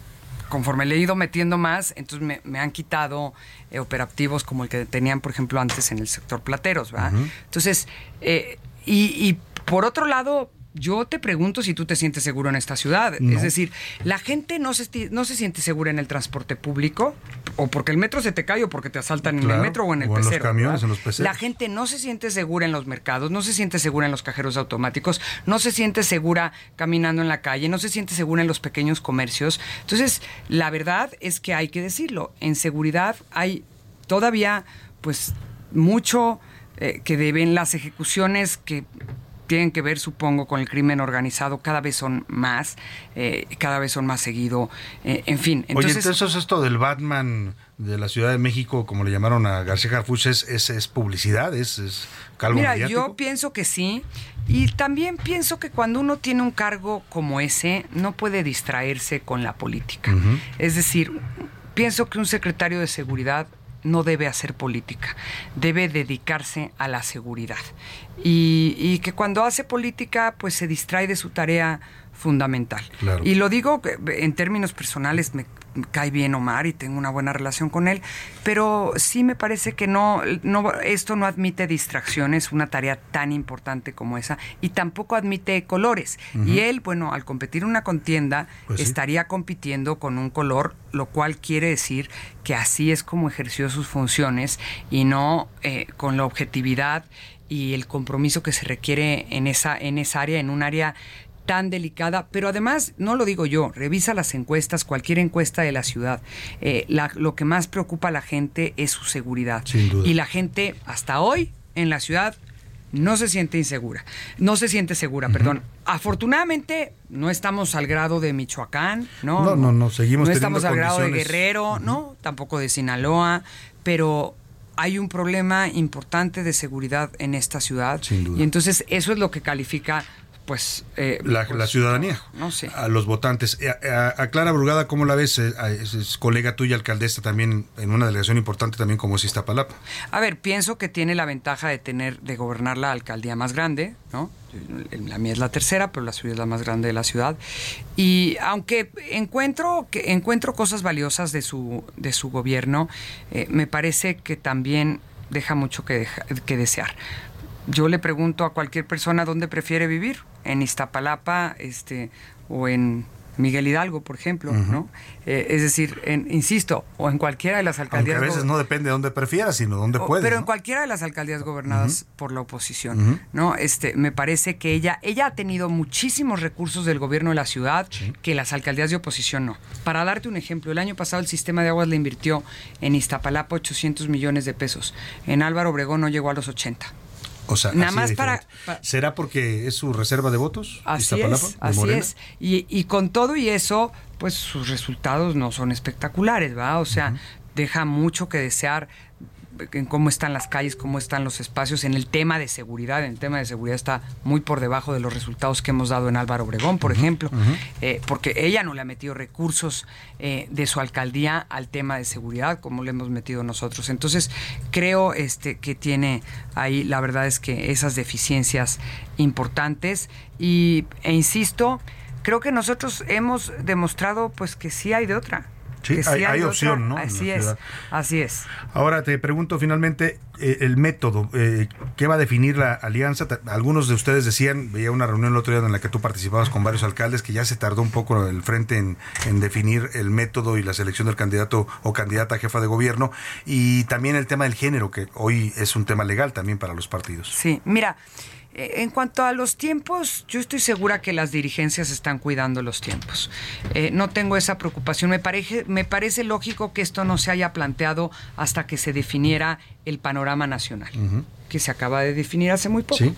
Speaker 12: conforme le he ido metiendo más, entonces me, me han quitado eh, operativos como el que tenían, por ejemplo, antes en el sector plateros. Entonces, y, y por otro lado, yo te pregunto si tú te sientes seguro en esta ciudad.
Speaker 17: No.
Speaker 12: Es decir, la gente no se, no se siente segura en el transporte público, o porque el metro se te cae, o porque te asaltan en el metro o en el
Speaker 6: o en los camiones, en los peceros.
Speaker 12: La gente no se siente segura en los mercados, no se siente segura en los cajeros automáticos, no se siente segura caminando en la calle, no se siente segura en los pequeños comercios. Entonces, la verdad es que hay que decirlo, en seguridad hay todavía pues mucho eh, que deben las ejecuciones que tienen que ver, supongo, con el crimen organizado, cada vez son más, eh, cada vez son más seguido, eh, en fin.
Speaker 6: Oye,
Speaker 12: Entonces,
Speaker 6: entonces esto del Batman de la Ciudad de México, como le llamaron a García Harfuch, es, es, es publicidad, es, es calvo
Speaker 12: Mira,
Speaker 6: mediático.
Speaker 12: yo pienso que sí. Y también pienso que cuando uno tiene un cargo como ese, no puede distraerse con la política. Es decir, pienso que un secretario de seguridad no debe hacer política, debe dedicarse a la seguridad. Y, y que cuando hace política, pues se distrae de su tarea fundamental.
Speaker 17: Claro.
Speaker 12: Y lo digo en términos personales, me cae bien Omar y tengo una buena relación con él, pero sí me parece que no, no esto no admite distracciones, una tarea tan importante como esa, y tampoco admite colores. Y él, bueno, al competir en una contienda,
Speaker 17: Pues sí.
Speaker 12: estaría compitiendo con un color, lo cual quiere decir que así es como ejerció sus funciones y no eh, con la objetividad y el compromiso que se requiere en esa, en esa área, en un área tan delicada, pero además, no lo digo yo, revisa las encuestas, cualquier encuesta de la ciudad. Eh, la- lo que más preocupa a la gente es su seguridad.
Speaker 6: Sin duda.
Speaker 12: Y la gente, hasta hoy, en la ciudad, no se siente insegura. No se siente segura, perdón. Afortunadamente, no estamos al grado de Michoacán, ¿no?
Speaker 6: No, no, no, seguimos
Speaker 12: No estamos al grado de. Guerrero, ¿no? Tampoco de Sinaloa, pero hay un problema importante de seguridad en esta ciudad.
Speaker 6: Sin duda.
Speaker 12: Y entonces eso es lo que califica, pues... eh,
Speaker 6: La,
Speaker 12: pues,
Speaker 6: la ciudadanía,
Speaker 12: No sé.
Speaker 6: a los votantes. Eh, A, a- a Clara Brugada, ¿cómo la ves? Eh, Es, es colega tuya, alcaldesa, también en una delegación importante también como es Iztapalapa.
Speaker 12: A ver, pienso que tiene la ventaja de tener, de gobernar la alcaldía más grande, ¿no? La mía es la tercera, pero la suya es la más grande de la ciudad. Y aunque encuentro que encuentro cosas valiosas de su de su gobierno, eh, me parece que también deja mucho que, deja- que desear. Yo le pregunto a cualquier persona dónde prefiere vivir, en Iztapalapa, este, o en Miguel Hidalgo, por ejemplo, ¿no? Eh, es decir, en- insisto, o en cualquiera de las
Speaker 6: Aunque
Speaker 12: alcaldías.
Speaker 6: a veces no depende de dónde prefieras, sino dónde puedes.
Speaker 12: Pero
Speaker 6: ¿no?
Speaker 12: en cualquiera de las alcaldías gobernadas por la oposición. ¿no? Este, me parece que ella, ella ha tenido muchísimos recursos del gobierno de la ciudad que las alcaldías de oposición no. Para darte un ejemplo, el año pasado el sistema de aguas le invirtió en Iztapalapa 800 millones de pesos. En Álvaro Obregón no llegó a los 80.
Speaker 6: O sea,
Speaker 12: Nada más para-
Speaker 6: ¿Será porque es su reserva de votos?
Speaker 12: Así es, así es. Y, y con todo y eso, pues sus resultados no son espectaculares, ¿verdad? O sea, deja mucho que desear en cómo están las calles, cómo están los espacios, en el tema de seguridad, en el tema de seguridad está muy por debajo de los resultados que hemos dado en Álvaro Obregón, por ejemplo, eh, porque ella no le ha metido recursos eh, de su alcaldía al tema de seguridad como le hemos metido nosotros. Entonces, creo este, que tiene ahí, la verdad es que esas deficiencias importantes y, e insisto, creo que nosotros hemos demostrado pues que sí hay de otra.
Speaker 6: Sí, hay- opción, ¿no?
Speaker 12: Así es,
Speaker 6: ciudad.
Speaker 12: así es.
Speaker 6: Ahora te pregunto finalmente eh, el método, eh, ¿qué va a definir la alianza? Algunos de ustedes decían, veía una reunión el otro día en la que tú participabas con varios alcaldes, que ya se tardó un poco el frente en, en definir el método y la selección del candidato o candidata a jefa de gobierno, y también el tema del género, que hoy es un tema legal también para los partidos.
Speaker 12: Sí, mira, en cuanto a los tiempos, yo estoy segura que las dirigencias están cuidando los tiempos. Eh, no tengo esa preocupación. Me parece, me parece lógico que esto no se haya planteado hasta que se definiera el panorama nacional, que se acaba de definir hace muy poco.
Speaker 6: Sí.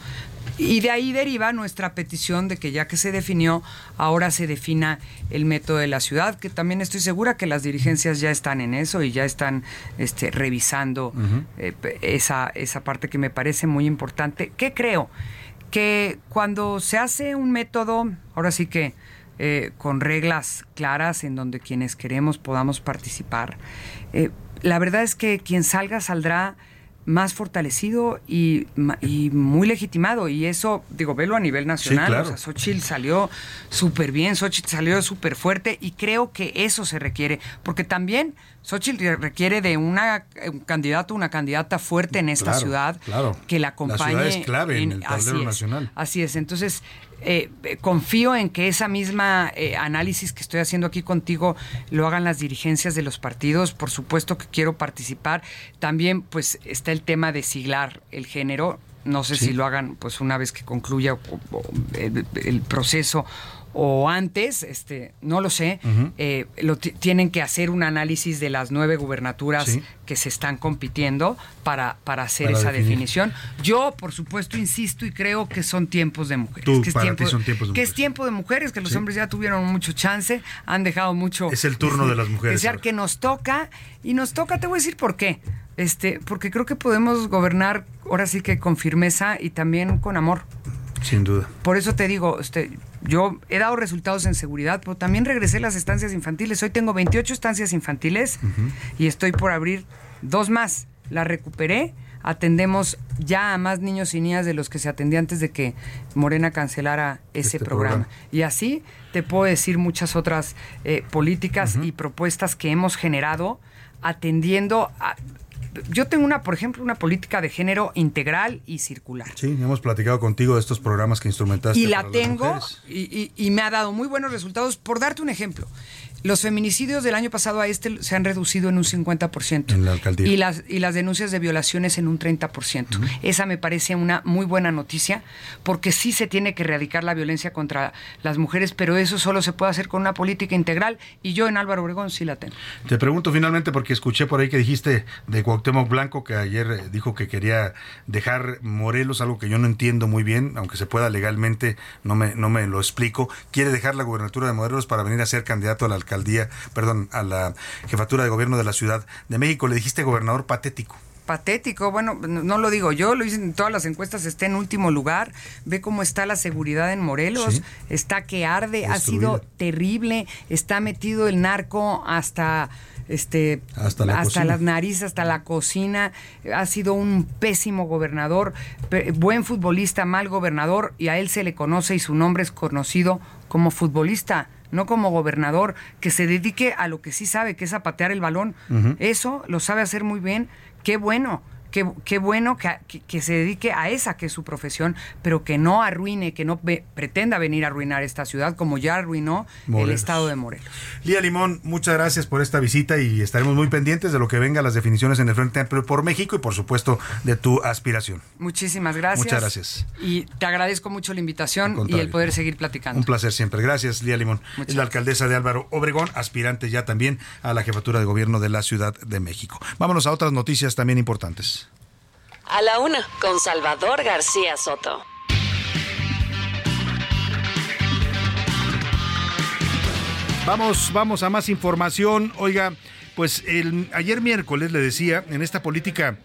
Speaker 12: Y de ahí deriva nuestra petición de que ya que se definió, ahora se defina el método de la ciudad, que también estoy segura que las dirigencias ya están en eso y ya están este, revisando eh, esa, esa parte que me parece muy importante. ¿Qué creo? Que cuando se hace un método, ahora sí que eh, con reglas claras en donde quienes queremos podamos participar, eh, la verdad es que quien salga saldrá más fortalecido y, y muy legitimado. Y eso, digo, velo a nivel nacional.
Speaker 6: claro.
Speaker 12: O sea, Xochitl salió súper bien, Xochitl salió súper fuerte y creo que eso se requiere. Porque también Xochitl re- requiere de una, eh, un candidato, una candidata fuerte en esta
Speaker 6: Claro,
Speaker 12: ciudad
Speaker 6: claro.
Speaker 12: que la
Speaker 6: La
Speaker 12: acompañe.
Speaker 6: ciudad es clave en el
Speaker 12: así
Speaker 6: tablero
Speaker 12: es,
Speaker 6: nacional.
Speaker 12: Así es. Entonces, eh, confío en que esa misma eh, análisis que estoy haciendo aquí contigo lo hagan las dirigencias de los partidos. Por supuesto que quiero participar. También, pues, está el tema de siglar el género. No sé
Speaker 6: Sí.
Speaker 12: si lo hagan, pues, una vez que concluya el proceso o antes, este, no lo sé. Eh, lo ti- tienen que hacer un análisis de las nueve gubernaturas
Speaker 6: Sí.
Speaker 12: que se están compitiendo para, para hacer
Speaker 6: Para
Speaker 12: esa
Speaker 6: definir.
Speaker 12: definición. Yo, por supuesto, insisto y creo que son tiempos de mujeres.
Speaker 6: Tú,
Speaker 12: que es
Speaker 6: para
Speaker 12: tiempo,
Speaker 6: ti son tiempos de
Speaker 12: que es
Speaker 6: mujeres.
Speaker 12: tiempo de mujeres, que los
Speaker 6: Sí.
Speaker 12: hombres ya tuvieron mucho chance, han dejado mucho.
Speaker 6: Es el turno de las mujeres
Speaker 12: desear
Speaker 6: ahora.
Speaker 12: que nos toca y nos toca, te voy a decir por qué. Este, porque creo que podemos gobernar ahora sí que con firmeza y también con amor.
Speaker 6: Sin duda.
Speaker 12: Por eso te digo, este, yo he dado resultados en seguridad, pero también regresé a las estancias infantiles. Hoy tengo 28 estancias infantiles y estoy por abrir dos más. Las recuperé. Atendemos ya a más niños y niñas de los que se atendía antes de que Morena cancelara ese
Speaker 6: Este
Speaker 12: programa.
Speaker 6: programa.
Speaker 12: Y así te puedo decir muchas otras eh, políticas y propuestas que hemos generado atendiendo a... Yo tengo una, por ejemplo, una política de género integral y circular.
Speaker 6: Sí, hemos platicado contigo de estos programas que instrumentaste.
Speaker 12: Y la
Speaker 6: para
Speaker 12: tengo
Speaker 6: mujeres.
Speaker 12: y, y- y me ha dado muy buenos resultados. Por darte un ejemplo, los feminicidios del año pasado a este se han reducido en un 50%.
Speaker 6: En la alcaldía.
Speaker 12: Y las, y las denuncias de violaciones en un 30%. Esa me parece una muy buena noticia, porque sí se tiene que erradicar la violencia contra las mujeres, pero eso solo se puede hacer con una política integral, y yo en Álvaro Obregón sí la tengo.
Speaker 6: Te pregunto finalmente, porque escuché por ahí que dijiste de Cuauhtémoc Blanco, que ayer eh, dijo que quería dejar Morelos, algo que yo no entiendo muy bien, aunque se pueda legalmente, no me, no me lo explico. Quiere dejar la gubernatura de Morelos para venir a ser candidato a la alcaldía, perdón, a la jefatura de gobierno de la Ciudad de México. Le dijiste gobernador patético.
Speaker 12: patético, bueno, no lo digo yo, lo dicen en todas las encuestas, está en último lugar, ve cómo está la seguridad en Morelos,
Speaker 6: Sí.
Speaker 12: está que arde, ha sido terrible, está metido el narco hasta este
Speaker 6: Hasta la cocina.
Speaker 12: las narices, hasta la cocina, ha sido un pésimo gobernador, buen futbolista, mal gobernador, y a él se le conoce y su nombre es conocido como futbolista. No como gobernador, que se dedique a lo que sí sabe, que es a patear el balón. Eso lo sabe hacer muy bien. Qué bueno. Qué, qué bueno que, que- que se dedique a esa que es su profesión, pero que no arruine, que no ve- pretenda venir a arruinar esta ciudad como ya arruinó el estado de Morelos.
Speaker 6: Lía Limón, muchas gracias por esta visita y estaremos muy pendientes de lo que venga las definiciones en el Frente Amplio por México y por supuesto de tu aspiración.
Speaker 12: Muchísimas gracias.
Speaker 6: Muchas gracias.
Speaker 12: Y te agradezco mucho la invitación y el poder seguir platicando.
Speaker 6: Un placer siempre. Gracias, Lía Limón. es la alcaldesa de Álvaro Obregón, aspirante ya también a la jefatura de gobierno de la Ciudad de México. Vámonos a otras noticias también importantes.
Speaker 18: A la una, con Salvador García Soto.
Speaker 6: Vamos, vamos a más información. Oiga, pues ayer miércoles le decía, en esta política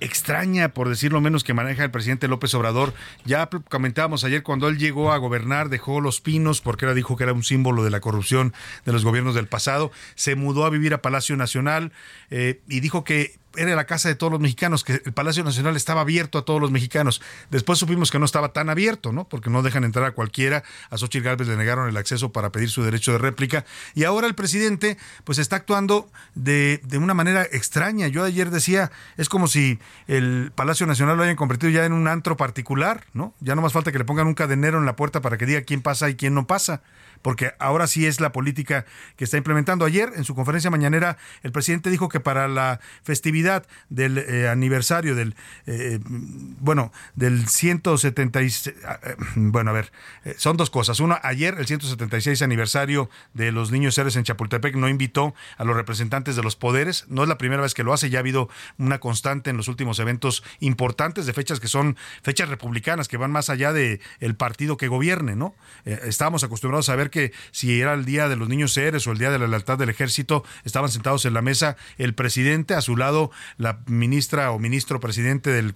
Speaker 6: extraña, por decirlo menos, que maneja el presidente López Obrador. Ya comentábamos ayer cuando él llegó a gobernar, dejó los pinos, porque era, dijo que era un símbolo de la corrupción de los gobiernos del pasado. Se mudó a vivir a Palacio Nacional eh, y dijo que era la casa de todos los mexicanos, que el Palacio Nacional estaba abierto a todos los mexicanos. Después supimos que no estaba tan abierto, ¿no? Porque no dejan entrar a cualquiera. A Xochitl Gálvez le negaron el acceso para pedir su derecho de réplica. Y ahora el presidente, pues está actuando de, de una manera extraña. Yo ayer decía, es como si el Palacio Nacional lo hayan convertido ya en un antro particular, ¿no? Ya no más falta que le pongan un cadenero en la puerta para que diga quién pasa y quién no pasa porque ahora sí es la política que está implementando. Ayer, en su conferencia mañanera, el presidente dijo que para la festividad del eh, aniversario del, eh, bueno, del 176, eh, bueno, a ver, eh, son dos cosas. Uno, ayer, el 176 aniversario de los niños héroes en Chapultepec, no invitó a los representantes de los poderes. No es la primera vez que lo hace, ya ha habido una constante en los últimos eventos importantes de fechas que son fechas republicanas, que van más allá de el partido que gobierne, ¿no? Eh, estábamos acostumbrados a ver que si era el día de los niños héroes o el día de la lealtad del ejército, estaban sentados en la mesa el presidente, a su lado la ministra o ministro presidente del,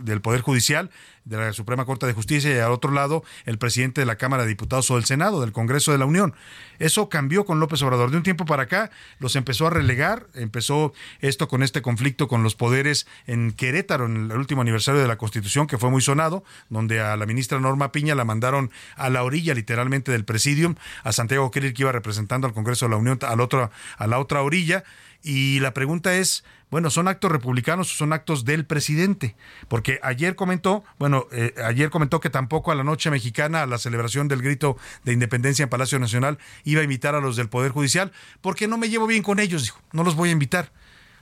Speaker 6: del Poder Judicial, de la Suprema Corte de Justicia, y al otro lado el presidente de la Cámara de Diputados o del Senado, del Congreso de la Unión. Eso cambió con López Obrador. De un tiempo para acá los empezó a relegar, empezó esto con este conflicto con los poderes en Querétaro, en el último aniversario de la Constitución, que fue muy sonado, donde a la ministra Norma Piña la mandaron a la orilla literalmente del a Santiago Krill que iba representando al Congreso de la Unión al otro, a la otra orilla. Y la pregunta es, bueno, ¿son actos republicanos o son actos del presidente? Porque ayer comentó, bueno, eh, ayer comentó que tampoco a la noche mexicana, a la celebración del grito de independencia en Palacio Nacional, iba a invitar a los del Poder Judicial, porque no me llevo bien con ellos, dijo, no los voy a invitar.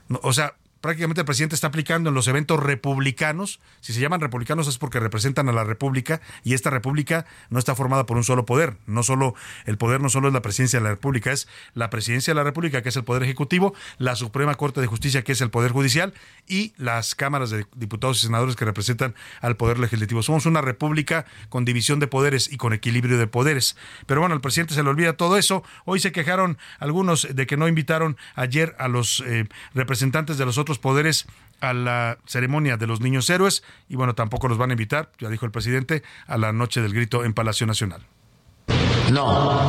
Speaker 6: No, o sea, prácticamente el presidente está aplicando en los eventos republicanos, si se llaman republicanos es porque representan a la república y esta república no está formada por un solo poder, no solo el poder no solo es la presidencia de la república, es la presidencia de la república que es el poder ejecutivo, la Suprema Corte de Justicia que es el poder judicial y las cámaras de diputados y senadores que representan al poder legislativo. Somos una república con división de poderes y con equilibrio de poderes. Pero bueno, al presidente se le olvida todo eso. Hoy se quejaron algunos de que no invitaron ayer a los eh, representantes de los otros poderes a la ceremonia de los niños héroes y bueno, tampoco los van a invitar, ya dijo el presidente, a la noche del grito en Palacio Nacional.
Speaker 2: No,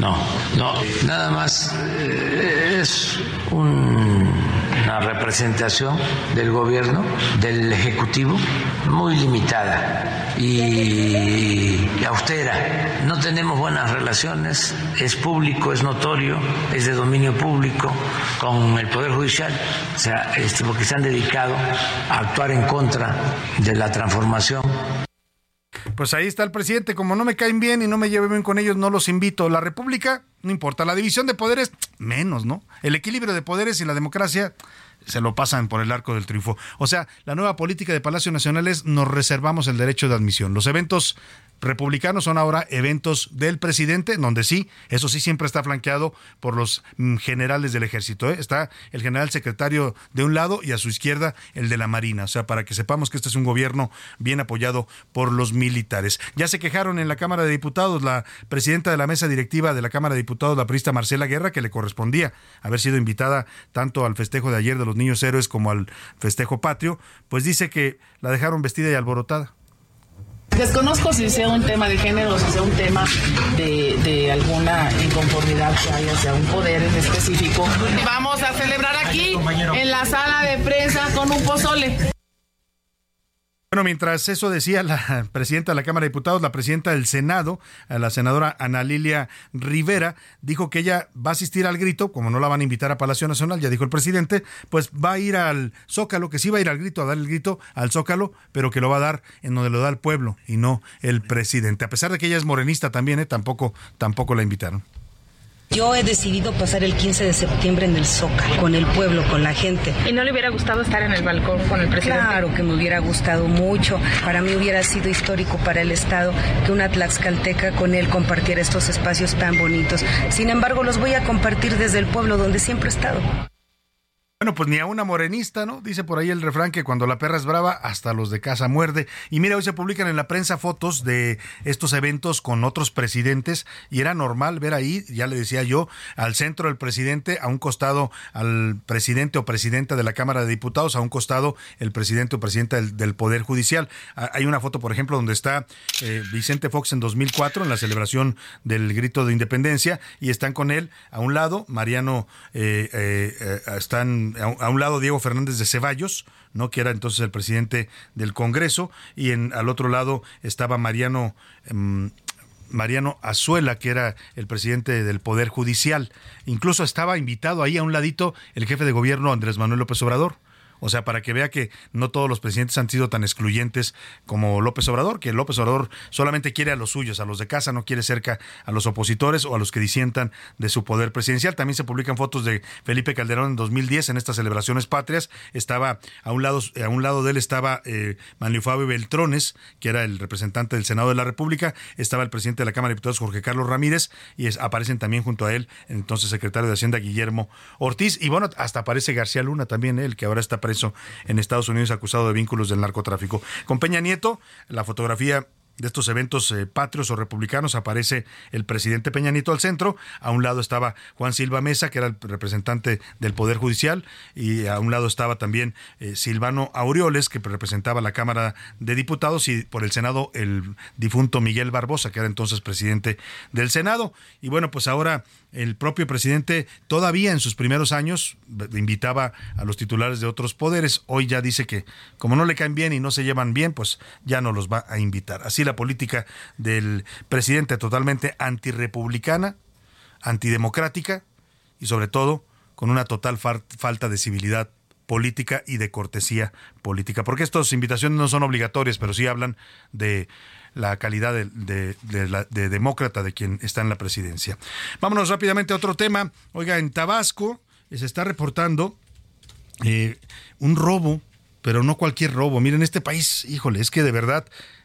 Speaker 2: no, no. Nada más eh, es un- una representación del gobierno, del ejecutivo, muy limitada y austera. No tenemos buenas relaciones, es público, es notorio, es de dominio público con el Poder Judicial, o sea, este, porque se han dedicado a actuar en contra de la transformación
Speaker 6: pues ahí está el presidente. Como no me caen bien y no me llevo bien con ellos, no los invito. La República, no importa. La división de poderes, menos, ¿no? El equilibrio de poderes y la democracia se lo pasan por el arco del triunfo. O sea, la nueva política de Palacio Nacional es nos reservamos el derecho de admisión. Los eventos republicanos son ahora eventos del presidente, donde sí, eso sí siempre está flanqueado por los mm, generales del ejército. ¿eh? Está el general secretario de un lado y a su izquierda el de la Marina. O sea, para que sepamos que este es un gobierno bien apoyado por los militares. Ya se quejaron en la Cámara de Diputados la presidenta de la mesa directiva de la Cámara de Diputados, la periodista Marcela Guerra, que le correspondía haber sido invitada tanto al festejo de ayer de los niños héroes como al festejo patrio, pues dice que la dejaron vestida y alborotada.
Speaker 1: Desconozco si sea un tema de género si sea un tema de, de alguna inconformidad que haya hacia un poder en específico. Vamos a celebrar aquí en la sala de prensa con un pozole.
Speaker 6: Bueno, mientras eso decía la presidenta de la Cámara de Diputados, la presidenta del Senado, la senadora Ana Lilia Rivera, dijo que ella va a asistir al grito, como no la van a invitar a Palacio Nacional, ya dijo el presidente, pues va a ir al Zócalo, que sí va a ir al grito, a dar el grito al Zócalo, pero que lo va a dar en donde lo da el pueblo y no el presidente. A pesar de que ella es morenista también, ¿eh? tampoco, tampoco la invitaron.
Speaker 19: Yo he decidido pasar el 15 de septiembre en el Zócalo, con el pueblo, con la gente.
Speaker 20: ¿Y no le hubiera gustado estar en el balcón con el presidente?
Speaker 19: Claro que me hubiera gustado mucho. Para mí hubiera sido histórico para el Estado que una tlaxcalteca con él compartiera estos espacios tan bonitos. Sin embargo, los voy a compartir desde el pueblo donde siempre he estado.
Speaker 6: Bueno, pues ni a una morenista, ¿no? Dice por ahí el refrán que cuando la perra es brava, hasta los de casa muerde. Y mira, hoy se publican en la prensa fotos de estos eventos con otros presidentes y era normal ver ahí, ya le decía yo, al centro del presidente, a un costado al presidente o presidenta de la Cámara de Diputados, a un costado el presidente o presidenta del, Poder Judicial. Hay una foto, por ejemplo, donde está eh, Vicente Fox en 2004 en la celebración del grito de independencia y están con él a un lado, Mariano, eh, eh, están a un lado Diego Fernández de Ceballos, ¿no? que era entonces el presidente del Congreso, y al otro lado estaba Mariano. em, Mariano Azuela, que era el presidente del Poder Judicial. Incluso estaba invitado ahí a un ladito el jefe de gobierno Andrés Manuel López Obrador. O sea, para que vea que no todos los presidentes han sido tan excluyentes como López Obrador, que López Obrador solamente quiere a los suyos, a los de casa, no quiere cerca a los opositores o a los que disientan de su poder presidencial. También se publican fotos de Felipe Calderón en 2010 en estas celebraciones patrias. Estaba a un lado, a un lado de él estaba eh, Manlio Fabio Beltrones, que era el representante del Senado de la República. Estaba el presidente de la Cámara de Diputados, Jorge Carlos Ramírez, y aparecen también junto a él, entonces secretario de Hacienda, Guillermo Ortiz. Y bueno, hasta aparece García Luna también, el que ahora está en Estados Unidos acusado de vínculos del narcotráfico. Con Peña Nieto, la fotografía de estos eventos eh, patrios o republicanos aparece el presidente Peña Nieto al centro, a un lado estaba Juan Silva Mesa, que era el representante del Poder Judicial, y a un lado estaba también eh, Silvano Aureoles, que representaba la Cámara de Diputados, y por el Senado el difunto Miguel Barbosa, que era entonces presidente del Senado. Y bueno, pues ahora el propio presidente todavía en sus primeros años invitaba a los titulares de otros poderes. Hoy ya dice que como no le caen bien y no se llevan bien, pues ya no los va a invitar. Así la política del presidente totalmente antirrepublicana, antidemocrática y sobre todo con una total falta de civilidad política y de cortesía política. Porque estas invitaciones no son obligatorias, pero sí hablan de la calidad de, de- demócrata de quien está en la presidencia. Vámonos rápidamente a otro tema. Oiga, en Tabasco eh, se está reportando eh, un robo, pero no cualquier robo. Miren, este país, híjole, es que de verdad,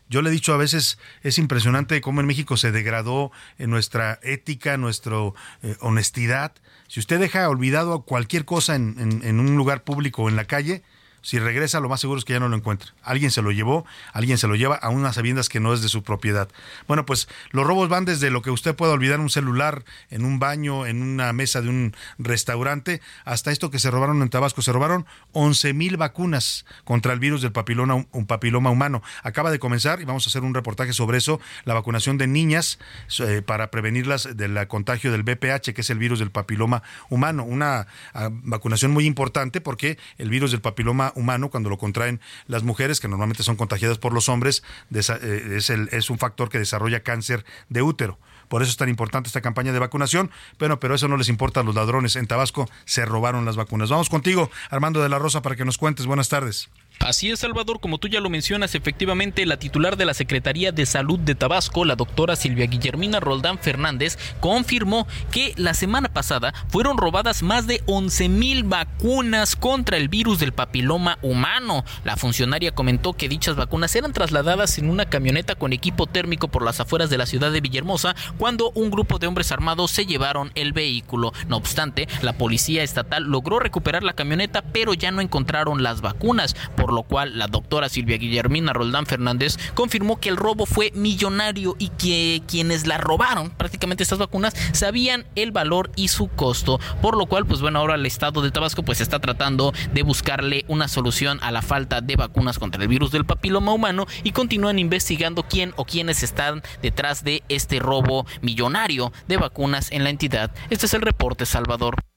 Speaker 6: yo le he dicho a veces, es impresionante cómo en México se degradó en nuestra ética, nuestra eh, honestidad. Si usted deja olvidado cualquier cosa en, en- en un lugar público o en la calle, si regresa, lo más seguro es que ya no lo encuentre. Alguien se lo llevó, alguien se lo lleva a unas sabiendas que no es de su propiedad. Bueno, pues los robos van desde lo que usted pueda olvidar un celular en un baño, en una mesa de un restaurante, hasta esto que se robaron en Tabasco. Se robaron 11 mil vacunas contra el virus del papiloma, un papiloma humano. Acaba de comenzar y vamos a hacer un reportaje sobre eso, la vacunación de niñas eh, para prevenirlas del contagio del BPH, que es el virus del papiloma humano. Una ah, vacunación muy importante porque el virus del papiloma humano, cuando lo contraen las mujeres, que normalmente son contagiadas por los hombres, eh, es, es un factor que desarrolla cáncer de útero. Por eso es tan importante esta campaña de vacunación. Bueno, pero eso no les importa a los ladrones. En Tabasco se robaron las vacunas. Vamos contigo, Armando de la Rosa, para que nos cuentes. Buenas tardes.
Speaker 21: Así es, Salvador, como tú ya lo mencionas, efectivamente la titular de la Secretaría de Salud de Tabasco, la doctora Silvia Guillermina Roldán Fernández, confirmó que la semana pasada fueron robadas más de 11 mil vacunas contra el virus del papiloma humano. La funcionaria comentó que dichas vacunas eran trasladadas en una camioneta con equipo térmico por las afueras de la ciudad de Villahermosa cuando un grupo de hombres armados se llevaron el vehículo. No obstante, la policía estatal logró recuperar la camioneta, pero ya no encontraron las vacunas. Lo cual la doctora Silvia Guillermina Roldán Fernández confirmó que el robo fue millonario y que quienes la robaron, prácticamente estas vacunas, sabían el valor y su costo, por lo cual pues bueno, ahora el estado de Tabasco pues está tratando de buscarle una solución a la falta de vacunas contra el virus del papiloma humano y continúan investigando quién o quiénes están detrás de este robo millonario de vacunas en la entidad. Este es el reporte, Salvador.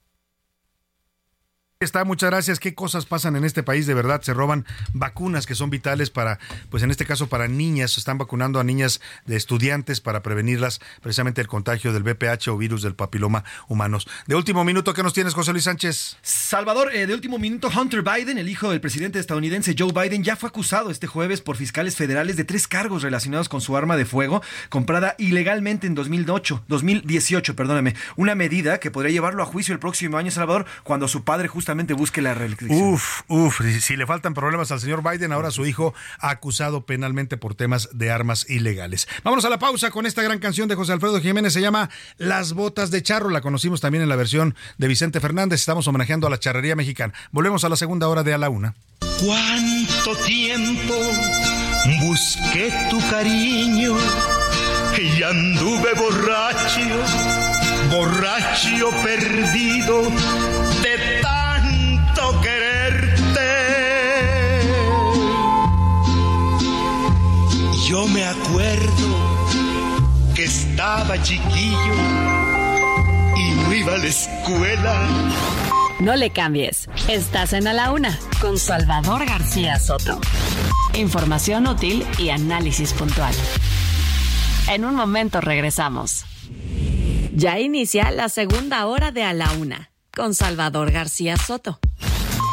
Speaker 6: Está, muchas gracias. ¿Qué cosas pasan en este país? De verdad, se roban vacunas que son vitales para, pues en este caso para niñas. Están vacunando a niñas de estudiantes para prevenirlas precisamente el contagio del VPH o virus del papiloma humanos. De último minuto, ¿qué nos tienes, José Luis Sánchez?
Speaker 22: Salvador, eh, de último minuto, Hunter Biden, el hijo del presidente estadounidense Joe Biden, ya fue acusado este jueves por fiscales federales de tres cargos relacionados con su arma de fuego comprada ilegalmente en 2008, 2018, perdóname. Una medida que podría llevarlo a juicio el próximo año, Salvador, cuando su padre justamente busque la reelección.
Speaker 6: Uf, uf, si, si le faltan problemas al señor Biden, ahora su hijo acusado penalmente por temas de armas ilegales. Vámonos a la pausa con esta gran canción de José Alfredo Jiménez, se llama Las Botas de Charro, la conocimos también en la versión de Vicente Fernández, estamos homenajeando a la charrería mexicana. Volvemos a la segunda hora de A la Una.
Speaker 11: ¿Cuánto tiempo busqué tu cariño y anduve borracho, borracho perdido Yo me acuerdo que estaba chiquillo y no iba a la escuela.
Speaker 16: No le cambies. Estás en A la Una con Salvador García Soto. Información útil y análisis puntual. En un momento regresamos. Ya inicia la segunda hora de A la Una con Salvador García Soto.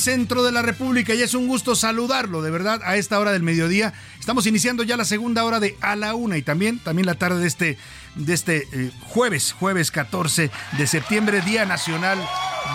Speaker 6: Centro de la República y es un gusto saludarlo, de verdad, a esta hora del mediodía. Estamos iniciando ya la segunda hora de A la Una y también, también la tarde de este, de este eh, jueves, jueves 14 de septiembre, Día Nacional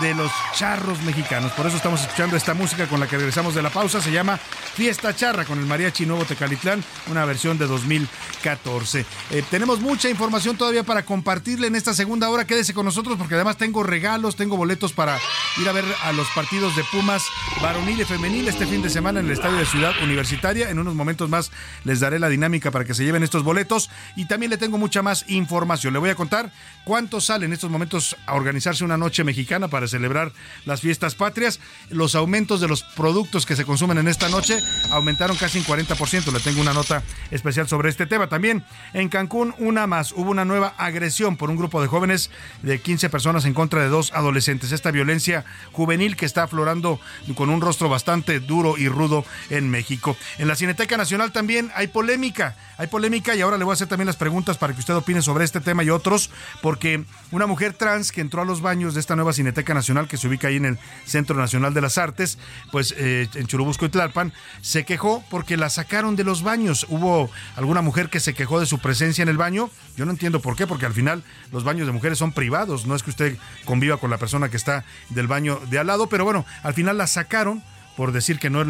Speaker 6: de los Charros Mexicanos. Por eso estamos escuchando esta música con la que regresamos de la pausa. Se llama Fiesta Charra con el Mariachi Nuevo Tecalitlán, una versión de 2014. Eh, tenemos mucha información todavía para compartirle en esta segunda hora. Quédese con nosotros porque además tengo regalos, tengo boletos para ir a ver a los partidos de Pumas varonil y femenil este fin de semana en el Estadio de Ciudad Universitaria. En unos momentos más les daré la dinámica para que se lleven estos boletos y también le tengo mucha más información. Le voy a contar cuánto sale en estos momentos a organizarse una noche mexicana para celebrar las fiestas patrias. Los aumentos de los productos que se consumen en esta noche aumentaron casi un 40%. Le tengo una nota especial sobre este tema. También en Cancún, una más, hubo una nueva agresión por un grupo de jóvenes de 15 personas en contra de dos adolescentes. Esta violencia juvenil que está aflorando con un rostro bastante duro y rudo en México. En la Cineteca Nacional también hay polémica. Hay polémica y ahora le voy a hacer también las preguntas para que usted opine sobre este tema y otros, porque una mujer trans que entró a los baños de esta nueva Cineteca Nacional que se ubica ahí en el Centro Nacional de las Artes, pues eh, en Churubusco y Tlalpan, se quejó porque la sacaron de los baños. Hubo alguna mujer que se quejó de su presencia en el baño. Yo no entiendo por qué, porque al final los baños de mujeres son privados, no es que usted conviva con la persona que está del baño de al lado, pero bueno, al final la sacaron por decir que no,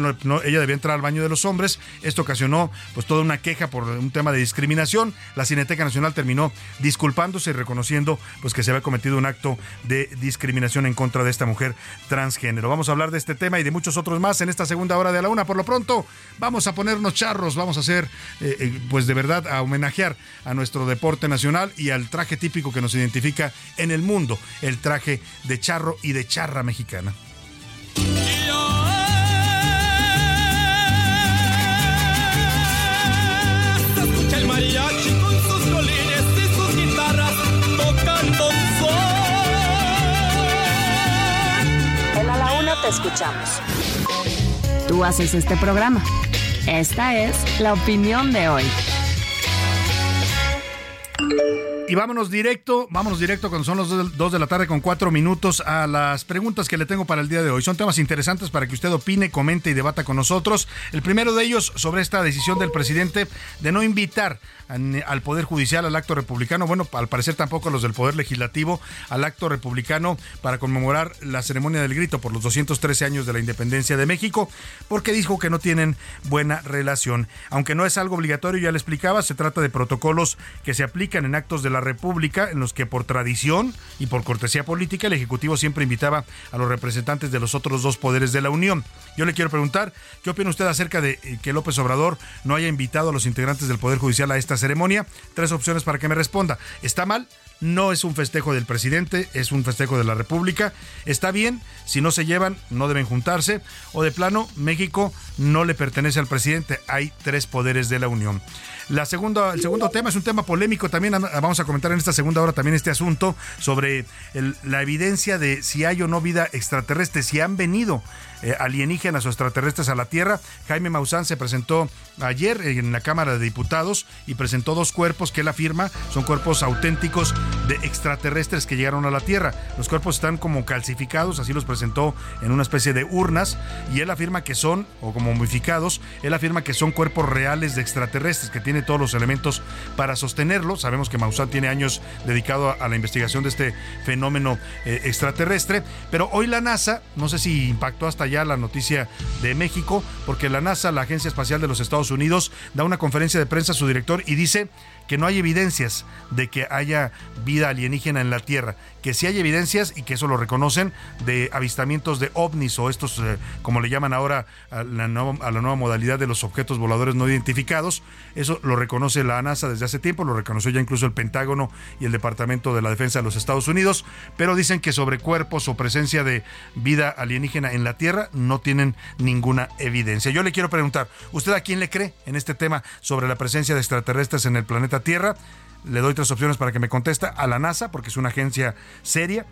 Speaker 6: ella debía entrar al baño de los hombres. Esto ocasionó pues toda una queja por un tema de discriminación. La Cineteca Nacional terminó disculpándose y reconociendo pues que se había cometido un acto de discriminación en contra de esta mujer transgénero. Vamos a hablar de este tema y de muchos otros más en esta segunda hora de la una. Por lo pronto, vamos a ponernos charros, vamos a hacer eh, eh, pues de verdad a homenajear a nuestro deporte nacional y al traje típico que nos identifica en el mundo, el traje de charro y de charra mexicana.
Speaker 7: Escuchamos. Tú haces este programa. Esta es la opinión de hoy.
Speaker 6: Y vámonos directo, vámonos directo cuando son los dos de la tarde con cuatro minutos a las preguntas que le tengo para el día de hoy. Son temas interesantes para que usted opine, comente y debata con nosotros. El primero de ellos sobre esta decisión del presidente de no invitar al Poder Judicial al acto republicano, bueno, al parecer tampoco los del Poder Legislativo, al acto republicano para conmemorar la ceremonia del grito por los 213 años de la independencia de México, porque dijo que no tienen buena relación. Aunque no es algo obligatorio, ya le explicaba, se trata de protocolos que se aplican en actos de la República en los que por tradición y por cortesía política el Ejecutivo siempre invitaba a los representantes de los otros dos poderes de la Unión. Yo le quiero preguntar, ¿qué opina usted acerca de eh, que López Obrador no haya invitado a los integrantes del Poder Judicial a esta ceremonia. Tres opciones para que me responda. ¿Está mal? No es un festejo del presidente, es un festejo de la República. Está bien, si no se llevan, no deben juntarse. O de plano, México no le pertenece al presidente. Hay tres poderes de la Unión. La segunda, el segundo tema es un tema polémico. También vamos a comentar en esta segunda hora también este asunto sobre la evidencia de si hay o no vida extraterrestre, si han venido eh, alienígenas o extraterrestres a la Tierra. Jaime Maussan se presentó ayer en la Cámara de Diputados y presentó dos cuerpos que él afirma son cuerpos auténticos de extraterrestres que llegaron a la Tierra. Los cuerpos están como calcificados, así los presentó en una especie de urnas y él afirma que son, o como momificados, él afirma que son cuerpos reales de extraterrestres, que tiene todos los elementos para sostenerlo. Sabemos que Maussan tiene años dedicado a, la investigación de este fenómeno eh, extraterrestre, pero hoy la NASA, no sé si impactó hasta ya la noticia de México, porque la NASA, la Agencia Espacial de los Estados Unidos, da una conferencia de prensa a su director y dice que no hay evidencias de que haya vida alienígena en la Tierra, que sí hay evidencias y que eso lo reconocen de avistamientos de ovnis o estos, eh, como le llaman ahora a la, nueva, a la, nueva, modalidad de los objetos voladores no identificados. Eso lo reconoce la NASA desde hace tiempo, lo reconoció ya incluso el Pentágono y el Departamento de la Defensa de los Estados Unidos, pero dicen que sobre cuerpos o presencia de vida alienígena en la Tierra no tienen ninguna evidencia. Yo le quiero preguntar, ¿usted a quién le cree en este tema sobre la presencia de extraterrestres en el planeta Tierra. Le doy tres opciones para que me conteste. A la NASA, porque es una agencia seria.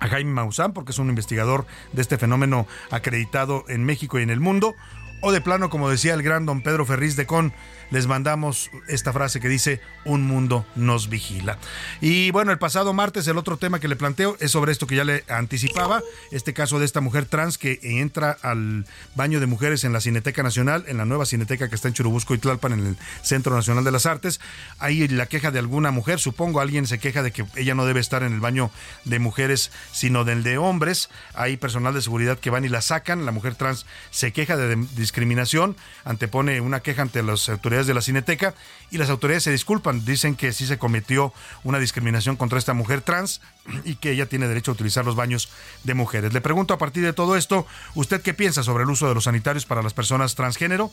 Speaker 6: A Jaime Maussan, porque es un investigador de este fenómeno acreditado en México y en el mundo. O de plano, como decía el gran don Pedro Ferriz de Con, les mandamos esta frase que dice, un mundo nos vigila. Y bueno, el pasado martes el otro tema que le planteo es sobre esto que ya le anticipaba, este caso de esta mujer trans que entra al baño de mujeres en la Cineteca Nacional, en la nueva Cineteca que está en Churubusco y Tlalpan, en el Centro Nacional de las Artes. Hay la queja de alguna mujer, supongo alguien se queja de que ella no debe estar en el baño de mujeres, sino del de hombres. Hay personal de seguridad que van y la sacan, la mujer trans se queja de discriminación, antepone una queja ante las autoridades de la Cineteca y las autoridades se disculpan, dicen que sí se cometió una discriminación contra esta mujer trans y que ella tiene derecho a utilizar los baños de mujeres. Le pregunto a partir de todo esto, ¿usted qué piensa sobre el uso de los sanitarios para las personas transgénero?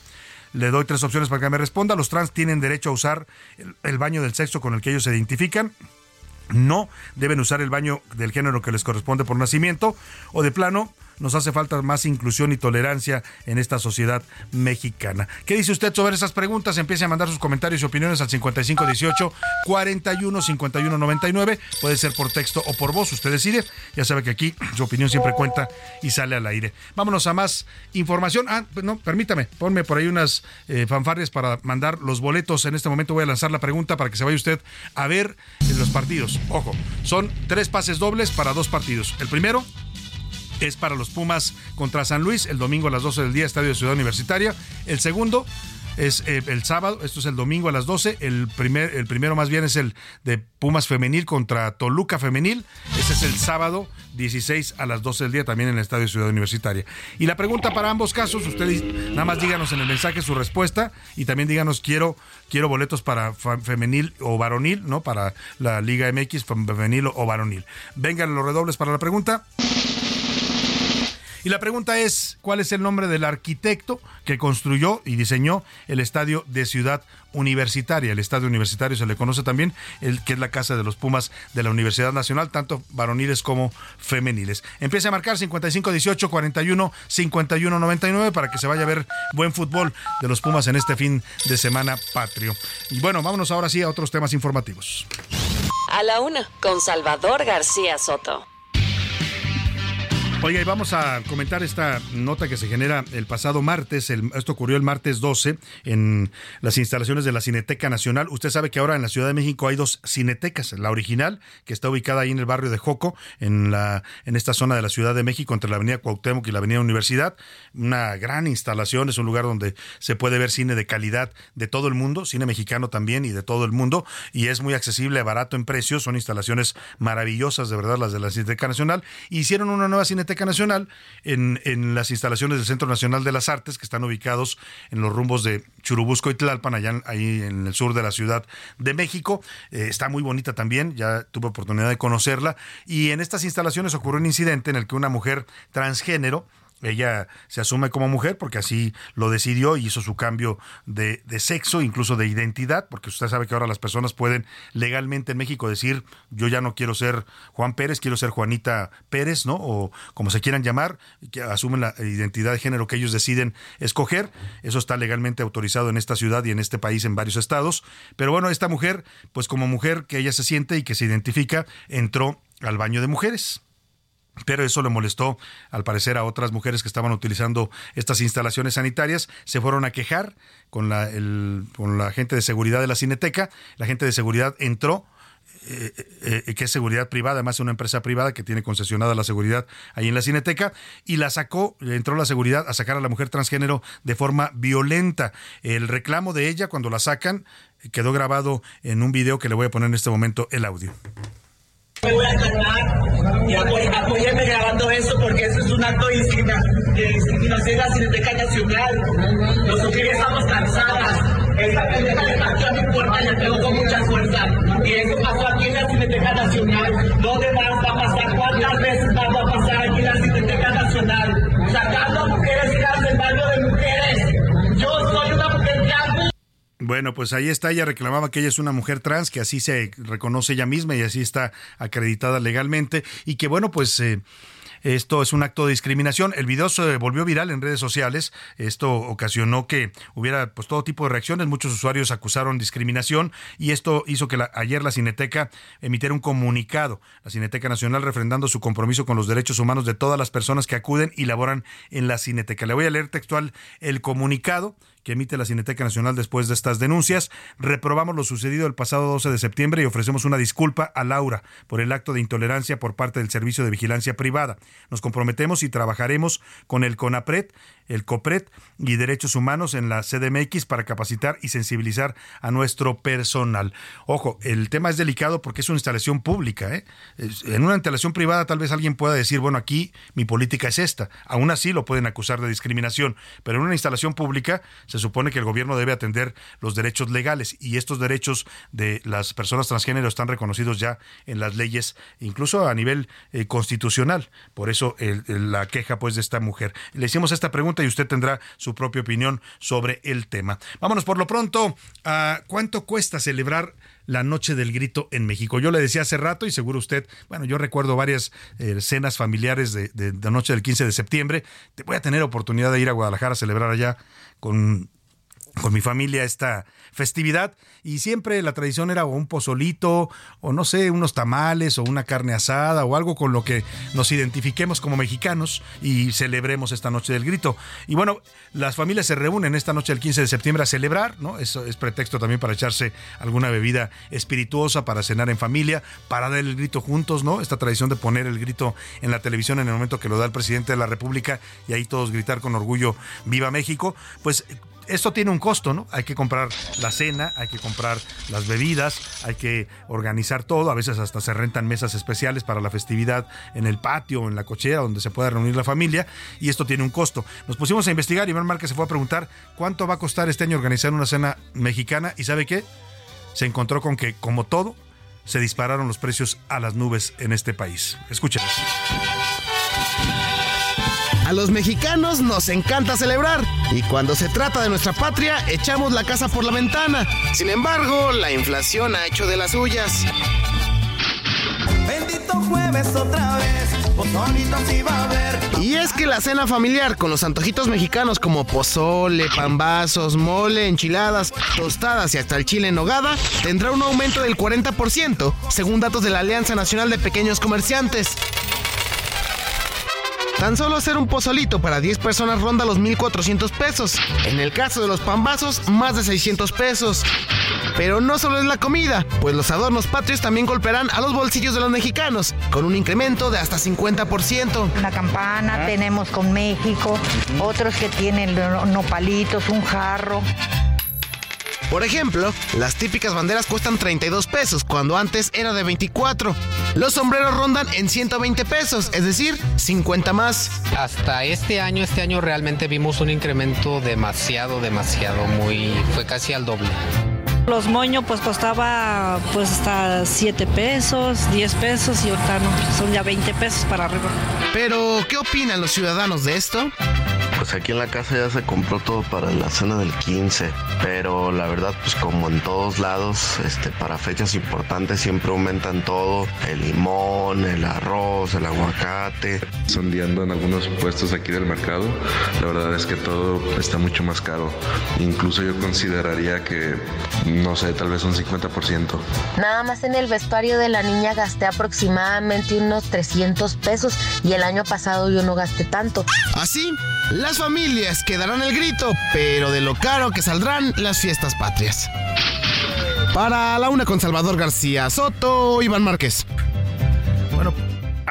Speaker 6: Le doy tres opciones para que me responda. Los trans tienen derecho a usar el, baño del sexo con el que ellos se identifican. no deben usar el baño del género que les corresponde por nacimiento o de plano nos hace falta más inclusión y tolerancia en esta sociedad mexicana. ¿Qué dice usted sobre esas preguntas? Empiece a mandar sus comentarios y opiniones al 5518 41 51 99. Puede ser por texto o por voz, usted decide. Ya sabe que aquí su opinión siempre cuenta y sale al aire. Vámonos a más información. Ah, no, permítame, ponme por ahí unas eh, fanfarrias para mandar los boletos. En este momento voy a lanzar la pregunta para que se vaya usted a ver los partidos. Ojo, son tres pases dobles para dos partidos. El primero es para los Pumas contra San Luis, el domingo a las 12 del día, Estadio de Ciudad Universitaria. El segundo es eh, el sábado, esto es el domingo a las 12. El, primer, el primero más bien es el de Pumas Femenil contra Toluca Femenil. Ese es el sábado 16 a las 12 del día también en el Estadio Ciudad Universitaria. Y la pregunta para ambos casos, ustedes nada más díganos en el mensaje su respuesta y también díganos quiero, quiero boletos para femenil o varonil, ¿no? Para la Liga MX femenil o varonil. Vengan los redobles para la pregunta. Y la pregunta es, ¿cuál es el nombre del arquitecto que construyó y diseñó el estadio de Ciudad Universitaria? El estadio universitario se le conoce también, el que es la casa de los Pumas de la Universidad Nacional, tanto varoniles como femeniles. Empieza a marcar 55 18 41 51 99 para que se vaya a ver buen fútbol de los Pumas en este fin de semana patrio. Y bueno, vámonos ahora sí a otros temas informativos.
Speaker 18: A la una, con Salvador García Soto.
Speaker 6: Oiga, y vamos a comentar esta nota que se genera el pasado martes. esto ocurrió el martes 12 en las instalaciones de la Cineteca Nacional. Usted sabe que ahora en la Ciudad de México hay dos cinetecas. La original, que está ubicada ahí en el barrio de Joco, en, la, en esta zona de la Ciudad de México, entre la Avenida Cuauhtémoc y la Avenida Universidad. Una gran instalación, es un lugar donde se puede ver cine de calidad de todo el mundo, cine mexicano también y de todo el mundo. Y es muy accesible, barato en precios. Son instalaciones maravillosas, de verdad, las de la Cineteca Nacional. Hicieron una nueva cineteca Nacional en, en, las instalaciones del Centro Nacional de las Artes, que están ubicados en los rumbos de Churubusco y Tlalpan, allá ahí en el sur de la Ciudad de México. Eh, está muy bonita también, ya tuve oportunidad de conocerla. Y en estas instalaciones ocurrió un incidente en el que una mujer transgénero, ella se asume como mujer porque así lo decidió y hizo su cambio de, sexo, incluso de identidad, porque usted sabe que ahora las personas pueden legalmente en México decir yo ya no quiero ser Juan Pérez, quiero ser Juanita Pérez, ¿no? O como se quieran llamar, que asumen la identidad de género que ellos deciden escoger. Eso está legalmente autorizado en esta ciudad y en este país en varios estados. Pero bueno, esta mujer, pues como mujer que ella se siente y que se identifica, entró al baño de mujeres pero eso le molestó al parecer a otras mujeres que estaban utilizando estas instalaciones sanitarias, se fueron a quejar con la, gente de seguridad de la Cineteca, la gente de seguridad entró, eh, eh, eh, que es seguridad privada, además es una empresa privada que tiene concesionada la seguridad ahí en la Cineteca, y la sacó, entró la seguridad a sacar a la mujer transgénero de forma violenta. El reclamo de ella cuando la sacan quedó grabado en un video que le voy a poner en este momento el audio.
Speaker 23: Me voy a calmar y apóyenme grabando eso porque eso es un acto de discriminación la Cineteca Nacional. Nosotros estamos cansadas. Esta pendeja de partido no importa, le pegó con mucha fuerza. Y eso pasó aquí en la Cineteca Nacional. ¿Dónde más va a pasar? ¿Cuántas veces más va a pasar aquí en la Cineteca Nacional? Sacando a mujeres del baño de mujeres. Yo soy una mujer trans.
Speaker 6: Bueno, pues ahí está, ella reclamaba que ella es una mujer trans, que así se reconoce ella misma y así está acreditada legalmente y que bueno, pues... Eh, esto es un acto de discriminación. El video se volvió viral en redes sociales. Esto ocasionó que hubiera pues todo tipo de reacciones. Muchos usuarios acusaron discriminación y esto hizo que ayer la Cineteca emitiera un comunicado. La Cineteca Nacional refrendando su compromiso con los derechos humanos de todas las personas que acuden y laboran en la Cineteca. Le voy a leer textual el comunicado que emite la Cineteca Nacional después de estas denuncias. Reprobamos lo sucedido el pasado 12 de septiembre y ofrecemos una disculpa a Laura por el acto de intolerancia por parte del Servicio de Vigilancia Privada. Nos comprometemos y trabajaremos con el CONAPRED, el COPRED y Derechos Humanos en la CDMX para capacitar y sensibilizar a nuestro personal. Ojo, el tema es delicado porque es una instalación pública. ¿eh? En una instalación privada tal vez alguien pueda decir, bueno, aquí mi política es esta. Aún así lo pueden acusar de discriminación, pero en una instalación pública supone que el gobierno debe atender los derechos legales y estos derechos de las personas transgénero están reconocidos ya en las leyes, incluso a nivel eh, constitucional. Por eso la queja pues de esta mujer. Le hicimos esta pregunta y usted tendrá su propia opinión sobre el tema. Vámonos por lo pronto a cuánto cuesta celebrar la noche del grito en México. Yo le decía hace rato y seguro usted, bueno, yo recuerdo varias eh, cenas familiares de, de, de noche del 15 de septiembre. Te voy a tener oportunidad de ir a Guadalajara a celebrar allá con con mi familia esta festividad y siempre la tradición era un pozolito o no sé, unos tamales o una carne asada o algo con lo que nos identifiquemos como mexicanos y celebremos esta noche del grito. Y bueno, las familias se reúnen esta noche del 15 de septiembre a celebrar, ¿no? Eso es pretexto también para echarse alguna bebida espirituosa, para cenar en familia, para dar el grito juntos, ¿no? Esta tradición de poner el grito en la televisión en el momento que lo da el presidente de la República y ahí todos gritar con orgullo, viva México, pues esto tiene un costo, ¿no? Hay que comprar la cena, hay que comprar las bebidas, hay que organizar todo. A veces hasta se rentan mesas especiales para la festividad en el patio o en la cochera donde se pueda reunir la familia y esto tiene un costo. Nos pusimos a investigar y Iván Márquez se fue a preguntar cuánto va a costar este año organizar una cena mexicana y ¿sabe qué? Se encontró con que, como todo, se dispararon los precios a las nubes en este país. Escúchenos.
Speaker 24: A los mexicanos nos encanta celebrar y cuando se trata de nuestra patria echamos la casa por la ventana. Sin embargo, la inflación ha hecho de las suyas.
Speaker 25: Bendito jueves otra vez, haber.
Speaker 24: Y es que la cena familiar con los antojitos mexicanos como pozole, pambazos, mole, enchiladas, tostadas y hasta el chile en nogada tendrá un aumento del 40% según datos de la Alianza Nacional de Pequeños Comerciantes. Tan solo hacer un pozolito para 10 personas ronda los 1.400 pesos. En el caso de los pambazos, más de 600 pesos. Pero no solo es la comida, pues los adornos patrios también golpearán a los bolsillos de los mexicanos, con un incremento de hasta 50%.
Speaker 26: La campana tenemos con México, otros que tienen nopalitos, un jarro.
Speaker 24: Por ejemplo, las típicas banderas cuestan 32 pesos, cuando antes era de 24. Los sombreros rondan en 120 pesos, es decir, 50 más.
Speaker 27: Hasta este año, este año realmente vimos un incremento demasiado, demasiado, muy, fue casi al doble.
Speaker 28: Los moños pues costaba pues hasta 7 pesos, 10 pesos y ahorita no, son ya 20 pesos para arriba.
Speaker 24: Pero, ¿qué opinan los ciudadanos de esto?
Speaker 29: Pues aquí en la casa ya se compró todo para la cena del 15, pero la verdad pues como en todos lados, este para fechas importantes siempre aumentan todo, el limón, el arroz, el aguacate.
Speaker 30: Sondeando en algunos puestos aquí del mercado, la verdad es que todo está mucho más caro. Incluso yo consideraría que no sé, tal vez un 50%.
Speaker 31: Nada más en el vestuario de la niña gasté aproximadamente unos 300 pesos y el año pasado yo no gasté tanto.
Speaker 24: Así, las familias quedarán el grito, pero de lo caro que saldrán las fiestas patrias. Para la una con Salvador García Soto, Iván Márquez.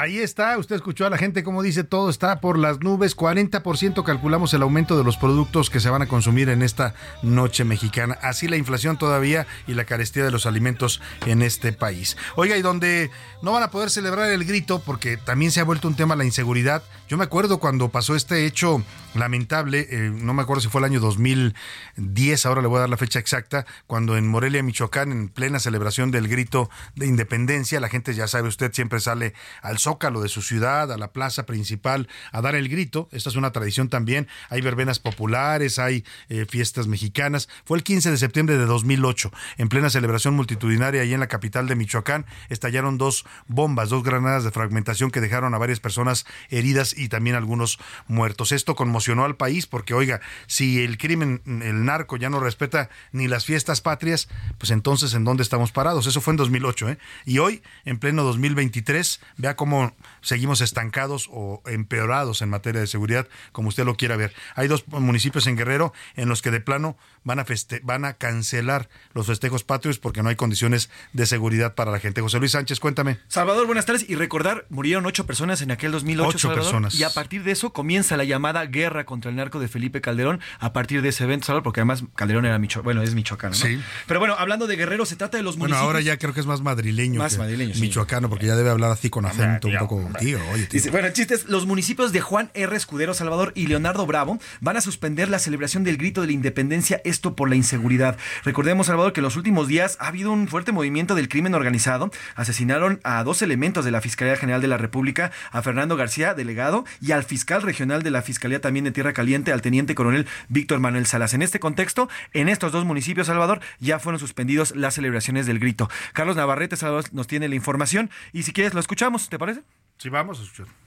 Speaker 6: Ahí está, usted escuchó a la gente como dice, todo está por las nubes, 40% calculamos el aumento de los productos que se van a consumir en esta noche mexicana. Así la inflación todavía y la carestía de los alimentos en este país. Oiga, y donde no van a poder celebrar el grito porque también se ha vuelto un tema la inseguridad. Yo me acuerdo cuando pasó este hecho lamentable, eh, no me acuerdo si fue el año 2010, ahora le voy a dar la fecha exacta, cuando en Morelia, Michoacán, en plena celebración del grito de independencia, la gente ya sabe, usted siempre sale al zócalo de su ciudad, a la plaza principal, a dar el grito. Esta es una tradición también. Hay verbenas populares, hay eh, fiestas mexicanas. Fue el 15 de septiembre de 2008, en plena celebración multitudinaria ahí en la capital de Michoacán, estallaron dos bombas, dos granadas de fragmentación que dejaron a varias personas heridas y también algunos muertos. Esto conmocionó al país porque, oiga, si el crimen, el narco ya no respeta ni las fiestas patrias, pues entonces ¿en dónde estamos parados? Eso fue en 2008, ¿eh? Y hoy, en pleno 2023, vea cómo seguimos estancados o empeorados en materia de seguridad, como usted lo quiera ver. Hay dos municipios en Guerrero en los que de plano van a, van a cancelar los festejos patrios porque no hay condiciones de seguridad para la gente. José Luis Sánchez, cuéntame.
Speaker 22: Salvador, buenas tardes. Y recordar, murieron ocho personas en aquel 2008.
Speaker 6: Ocho
Speaker 22: Salvador,
Speaker 6: personas.
Speaker 22: Y a partir de eso comienza la llamada guerra contra el narco de Felipe Calderón. A partir de ese evento, Salvador, porque además Calderón era Micho bueno, es michoacano. ¿no?
Speaker 6: Sí.
Speaker 22: Pero bueno, hablando de Guerrero, se trata de los
Speaker 6: Bueno,
Speaker 22: municipios.
Speaker 6: ahora ya creo que es más madrileño.
Speaker 22: Más
Speaker 6: que
Speaker 22: madrileño, sí.
Speaker 6: Michoacano, porque ya debe hablar así con acento. un poco, tío, oye, tío.
Speaker 22: Dice, bueno, el chiste es, los municipios de Juan R. Escudero, Salvador y Leonardo Bravo van a suspender la celebración del grito de la independencia, esto por la inseguridad. Recordemos, Salvador, que en los últimos días ha habido un fuerte movimiento del crimen organizado. Asesinaron a dos elementos de la Fiscalía General de la República, a Fernando García, delegado, y al fiscal regional de la Fiscalía también de Tierra Caliente, al teniente coronel Víctor Manuel Salas. En este contexto, en estos dos municipios, Salvador, ya fueron suspendidos las celebraciones del grito. Carlos Navarrete, Salvador, nos tiene la información y si quieres lo escuchamos, ¿te parece?
Speaker 6: Sí, vamos a escuchar.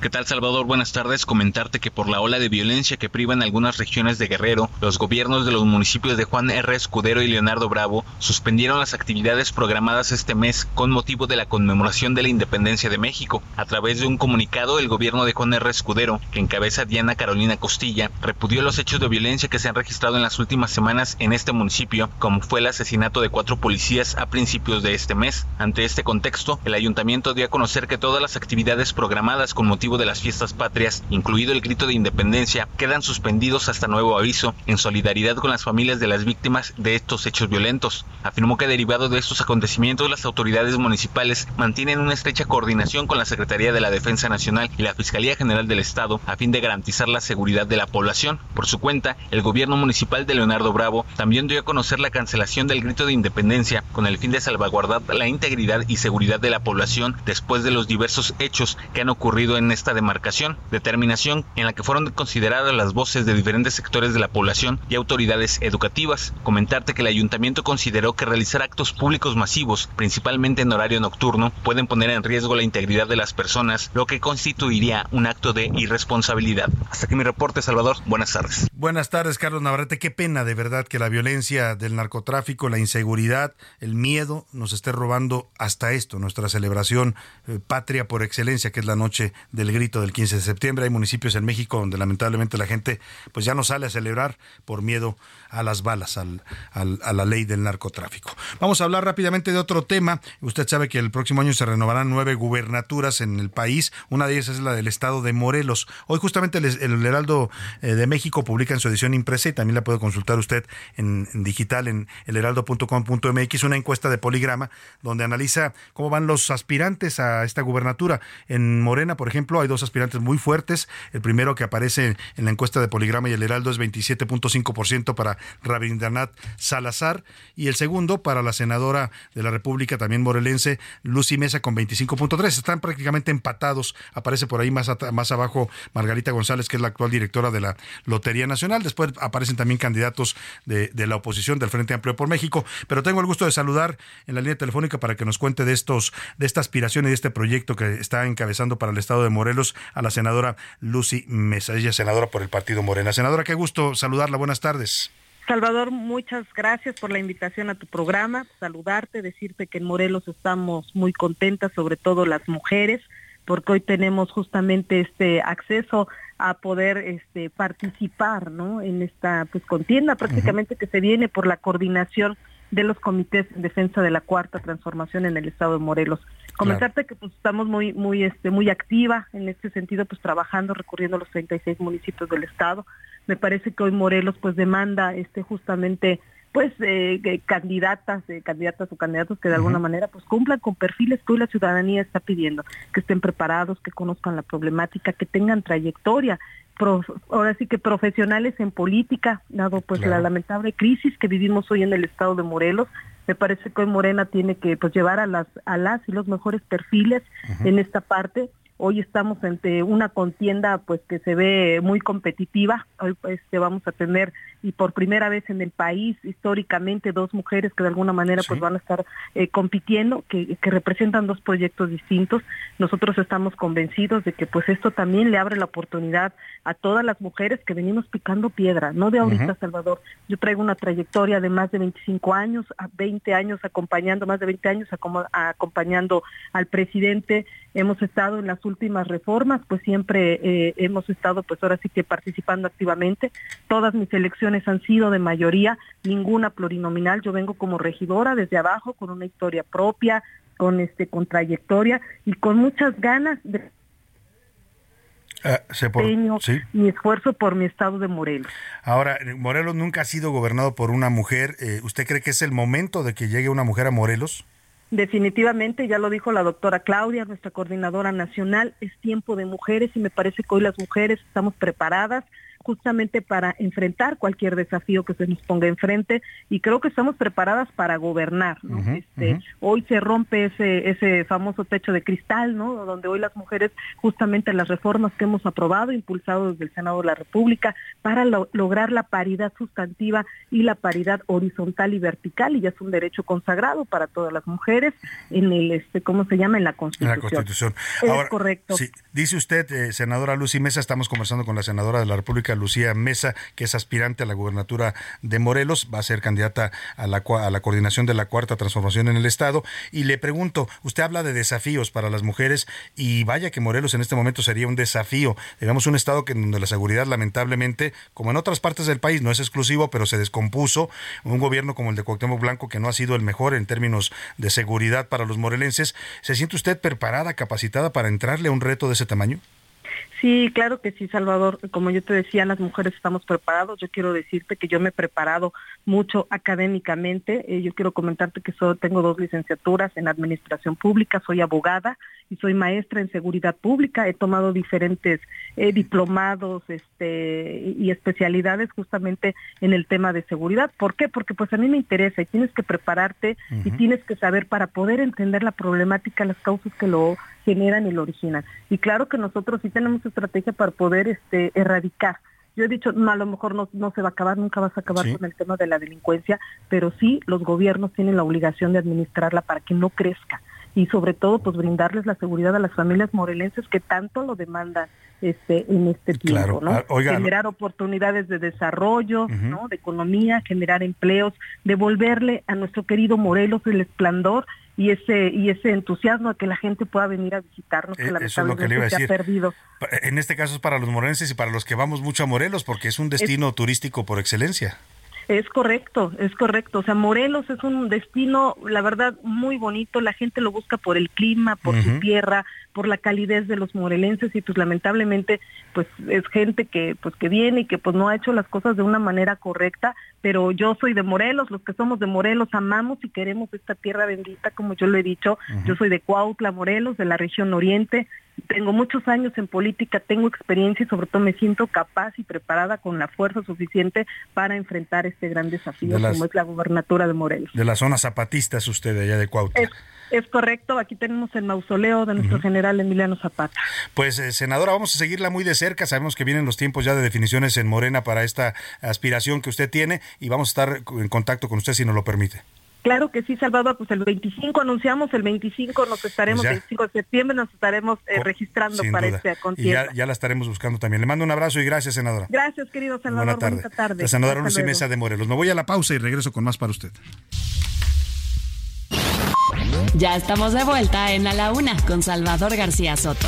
Speaker 32: ¿Qué tal Salvador? Buenas tardes. Comentarte que por la ola de violencia que priva en algunas regiones de Guerrero, los gobiernos de los municipios de Juan R. Escudero y Leonardo Bravo suspendieron las actividades programadas este mes con motivo de la conmemoración de la independencia de México. A través de un comunicado, el gobierno de Juan R. Escudero, que encabeza Diana Carolina Costilla, repudió los hechos de violencia que se han registrado en las últimas semanas en este municipio, como fue el asesinato de cuatro policías a principios de este mes. Ante este contexto, el ayuntamiento dio a conocer que todas las actividades programadas con motivo de las fiestas patrias, incluido el grito de independencia, quedan suspendidos hasta nuevo aviso, en solidaridad con las familias de las víctimas de estos hechos violentos. Afirmó que derivado de estos acontecimientos, las autoridades municipales mantienen una estrecha coordinación con la Secretaría de la Defensa Nacional y la Fiscalía General del Estado a fin de garantizar la seguridad de la población. Por su cuenta, el gobierno municipal de Leonardo Bravo también dio a conocer la cancelación del grito de independencia con el fin de salvaguardar la integridad y seguridad de la población después de los diversos hechos que han ocurrido en esta demarcación, determinación en la que fueron consideradas las voces de diferentes sectores de la población y autoridades educativas. Comentarte que el ayuntamiento consideró que realizar actos públicos masivos, principalmente en horario nocturno, pueden poner en riesgo la integridad de las personas, lo que constituiría un acto de irresponsabilidad. Hasta aquí mi reporte, Salvador. Buenas tardes.
Speaker 6: Buenas tardes, Carlos Navarrete. Qué pena de verdad que la violencia del narcotráfico, la inseguridad, el miedo nos esté robando hasta esto, nuestra celebración eh, patria por excelencia, que es la noche del grito del 15 de septiembre. Hay municipios en México donde lamentablemente la gente pues ya no sale a celebrar por miedo a las balas, al, a la ley del narcotráfico. Vamos a hablar rápidamente de otro tema. Usted sabe que el próximo año se renovarán nueve gubernaturas en el país. Una de ellas es la del estado de Morelos. Hoy justamente el, el Heraldo eh, de México publica en su edición impresa y también la puede consultar usted en, en digital en elheraldo.com.mx una encuesta de poligrama donde analiza cómo van los aspirantes a esta gubernatura. En Morena, por ejemplo, hay dos aspirantes muy fuertes. El primero que aparece en la encuesta de Poligrama y el Heraldo es 27.5% para Rabindranath Salazar y el segundo para la senadora de la República, también morelense, Lucy Mesa con 25.3. Están prácticamente empatados. Aparece por ahí más, más abajo Margarita González, que es la actual directora de la Lotería Nacional. Después aparecen también candidatos de, de la oposición del Frente Amplio por México. Pero tengo el gusto de saludar en la línea telefónica para que nos cuente de estos, de esta aspiración y de este proyecto que está encabezando para el Estado de Morelos a la senadora Lucy Mesa. Ella es senadora por el Partido Morena. Senadora, qué gusto saludarla. Buenas tardes.
Speaker 20: Salvador, muchas gracias por la invitación a tu programa. Saludarte, decirte que en Morelos estamos muy contentas, sobre todo las mujeres, porque hoy tenemos justamente este acceso a poder este, participar ¿no? en esta pues, contienda prácticamente uh -huh. que se viene por la coordinación de los comités en defensa de la cuarta transformación en el estado de Morelos. Comentarte claro. que pues estamos muy muy este muy activa en este sentido pues trabajando recurriendo a los 36 municipios del estado. Me parece que hoy Morelos pues demanda este justamente pues eh, candidatas, eh, candidatas o candidatos que de alguna uh -huh. manera pues cumplan con perfiles que hoy la ciudadanía está pidiendo, que estén preparados, que conozcan la problemática, que tengan trayectoria, Pro, ahora sí que profesionales en política, dado pues claro. la lamentable crisis que vivimos hoy en el estado de Morelos. Me parece que hoy Morena tiene que pues llevar a las a las y los mejores perfiles uh -huh. en esta parte. Hoy estamos ante una contienda pues que se ve muy competitiva. Hoy pues vamos a tener y por primera vez en el país históricamente dos mujeres que de alguna manera sí. pues van a estar eh, compitiendo, que, que, representan dos proyectos distintos. Nosotros estamos convencidos de que pues esto también le abre la oportunidad a todas las mujeres que venimos picando piedra, no de ahorita, uh -huh. Salvador. Yo traigo una trayectoria de más de 25 años, a 20 años acompañando, más de 20 años acompañando al presidente. Hemos estado en las últimas reformas, pues siempre eh, hemos estado pues ahora sí que participando activamente. Todas mis elecciones han sido de mayoría, ninguna plurinominal. Yo vengo como regidora desde abajo con una historia propia, con este con trayectoria y con muchas ganas de
Speaker 6: Uh, por, ¿sí?
Speaker 20: mi esfuerzo por mi estado de Morelos.
Speaker 6: Ahora, Morelos nunca ha sido gobernado por una mujer. Eh, ¿Usted cree que es el momento de que llegue una mujer a Morelos?
Speaker 20: Definitivamente, ya lo dijo la doctora Claudia, nuestra coordinadora nacional, es tiempo de mujeres y me parece que hoy las mujeres estamos preparadas justamente para enfrentar cualquier desafío que se nos ponga enfrente y creo que estamos preparadas para gobernar. ¿no? este, Hoy se rompe ese, ese famoso techo de cristal, ¿no? donde hoy las mujeres, justamente las reformas que hemos aprobado, impulsado desde el Senado de la República, para lo- lograr la paridad sustantiva y la paridad horizontal y vertical, y ya es un derecho consagrado para todas las mujeres en el, este, ¿cómo se llama? En la
Speaker 6: En
Speaker 20: Constitución.
Speaker 6: la Constitución.
Speaker 20: Es correcto.
Speaker 6: sí, dice usted, eh, senadora Lucy Mesa, estamos conversando con la senadora de la República, Lucía Mesa, que es aspirante a la gubernatura de Morelos, va a ser candidata a la, a la coordinación de la cuarta transformación en el Estado. Y le pregunto, usted habla de desafíos para las mujeres y vaya que Morelos en este momento sería un desafío. Digamos, un Estado que donde la seguridad lamentablemente, como en otras partes del país, no es exclusivo, pero se descompuso. Un gobierno como el de Cuauhtémoc Blanco, que no ha sido el mejor en términos de seguridad para los morelenses. ¿Se siente usted preparada, capacitada para entrarle a un reto de ese tamaño?
Speaker 20: Sí, claro que sí, Salvador. Como yo te decía, las mujeres estamos preparados. Yo quiero decirte que yo me he preparado mucho académicamente. Eh, yo quiero comentarte que solo tengo dos licenciaturas en administración pública, soy abogada y soy maestra en seguridad pública. He tomado diferentes eh, diplomados este, y especialidades justamente en el tema de seguridad. ¿Por qué? Porque pues a mí me interesa y tienes que prepararte y tienes que saber para poder entender la problemática, las causas que lo generan y lo originan. Y claro que nosotros sí tenemos estrategia para poder este, erradicar. Yo he dicho, no, a lo mejor no, no se va a acabar, nunca vas a acabar
Speaker 33: Sí.
Speaker 20: con el tema de la delincuencia, pero sí los gobiernos tienen la obligación de administrarla para que no crezca y sobre todo pues brindarles la seguridad a las familias morelenses que tanto lo demandan este en este tiempo,
Speaker 6: Claro.
Speaker 20: ¿no?
Speaker 6: Ah, oiga,
Speaker 20: generar oportunidades de desarrollo. ¿no? De economía, generar empleos, devolverle a nuestro querido Morelos el esplendor y ese y ese entusiasmo a que la gente pueda venir a visitarnos que
Speaker 6: Eh, eso es lo que le iba a decir.
Speaker 20: perdido.
Speaker 6: En este caso es para los morelenses y para los que vamos mucho a Morelos, porque es un destino turístico por excelencia.
Speaker 20: Es correcto, es correcto. O sea, Morelos es un destino, la verdad, muy bonito. La gente lo busca por el clima, por su tierra, por la calidez de los morelenses y pues lamentablemente pues es gente que pues que viene y que pues no ha hecho las cosas de una manera correcta, pero yo soy de Morelos, los que somos de Morelos amamos y queremos esta tierra bendita, como yo lo he dicho. Yo soy de Cuautla, Morelos, de la región oriente. Tengo muchos años en política, tengo experiencia y sobre todo me siento capaz y preparada con la fuerza suficiente para enfrentar este gran desafío
Speaker 6: De las-
Speaker 20: como es la gubernatura de Morelos.
Speaker 6: De la zona zapatista es usted, allá de Cuautla.
Speaker 20: Es, es correcto, aquí tenemos el mausoleo de nuestro general Emiliano Zapata.
Speaker 6: Pues, eh, senadora, vamos a seguirla muy de cerca. Sabemos que vienen los tiempos ya de definiciones en Morena para esta aspiración que usted tiene y vamos a estar en contacto con usted si nos lo permite.
Speaker 20: Claro que sí, Salvador, pues el 25 anunciamos, el 25 nos estaremos,
Speaker 6: Pues ya.
Speaker 20: el 25 de septiembre nos estaremos eh, registrando
Speaker 6: Sin
Speaker 20: para
Speaker 6: duda. Y
Speaker 20: contienda.
Speaker 6: ya, ya la estaremos buscando también. Le mando un abrazo y gracias, senadora.
Speaker 20: Gracias, querido Salvador,
Speaker 6: Buena tarde.
Speaker 20: bonita tarde.
Speaker 6: La senadora Lucy
Speaker 20: luego.
Speaker 6: Mesa de Morelos. Me voy a la pausa y regreso con más para usted.
Speaker 7: Ya estamos de vuelta en A la Una con Salvador García Soto.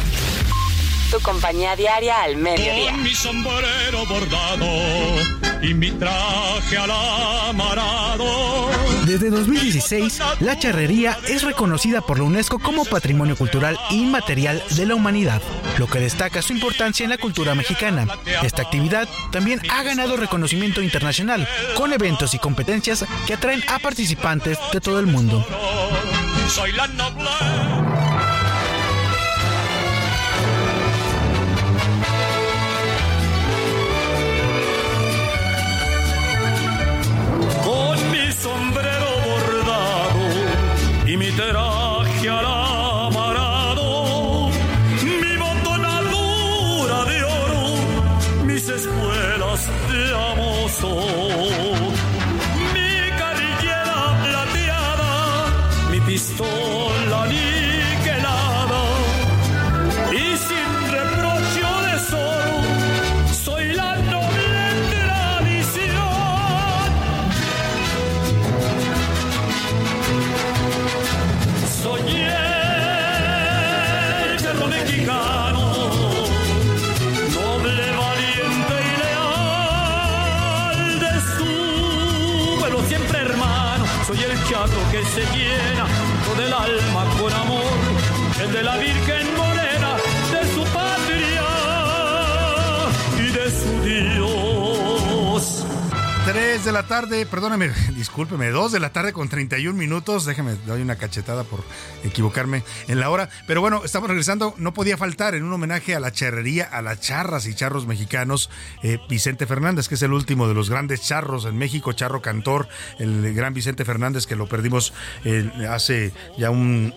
Speaker 18: Tu compañía diaria al mediodía.
Speaker 25: Con mi sombrero bordado y mi traje alamarado.
Speaker 34: Desde 2016, la charrería es reconocida por la UNESCO como Patrimonio Cultural Inmaterial de la Humanidad, lo que destaca su importancia en la cultura mexicana. Esta actividad también ha ganado reconocimiento internacional, con eventos y competencias que atraen a participantes de todo el mundo.
Speaker 25: Soy la noble. Se llena
Speaker 6: 3 de la tarde, perdóname, discúlpeme, 2 de la tarde con 31 minutos. Déjeme, doy una cachetada por equivocarme en la hora. Pero bueno, estamos regresando. No podía faltar en un homenaje a la charrería, a las charras y charros mexicanos, eh, Vicente Fernández, que es el último de los grandes charros en México, charro cantor, el gran Vicente Fernández, que lo perdimos eh, hace ya un,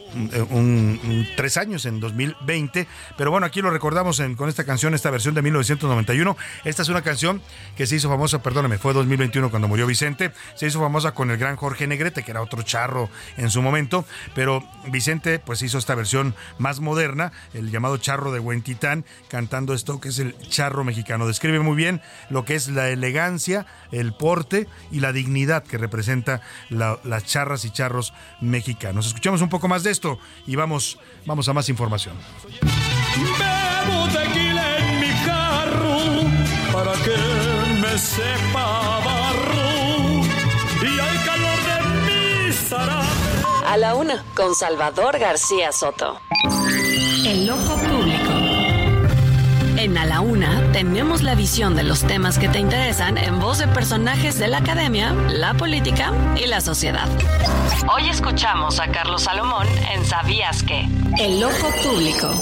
Speaker 6: tres años, en 2020. Pero bueno, aquí lo recordamos con esta canción, esta versión de 1991. Esta es una canción que se hizo famosa, perdóname, fue 2021 cuando murió Vicente. Se hizo famosa con el gran Jorge Negrete, que era otro charro en su momento, pero Vicente pues hizo esta versión más moderna, el llamado charro de Huentitán, cantando esto que es el charro mexicano. Describe muy bien lo que es la elegancia, el porte y la dignidad que representa las charras y charros mexicanos. Escuchamos un poco más de esto y vamos, vamos a más información.
Speaker 25: en mi carro para que sepa
Speaker 18: A la una, con Salvador García Soto.
Speaker 7: El ojo público. En A la Una tenemos la visión de los temas que te interesan en voz de personajes de la academia, la política y la sociedad. Hoy escuchamos a Carlos Salomón en Sabías que. El ojo público.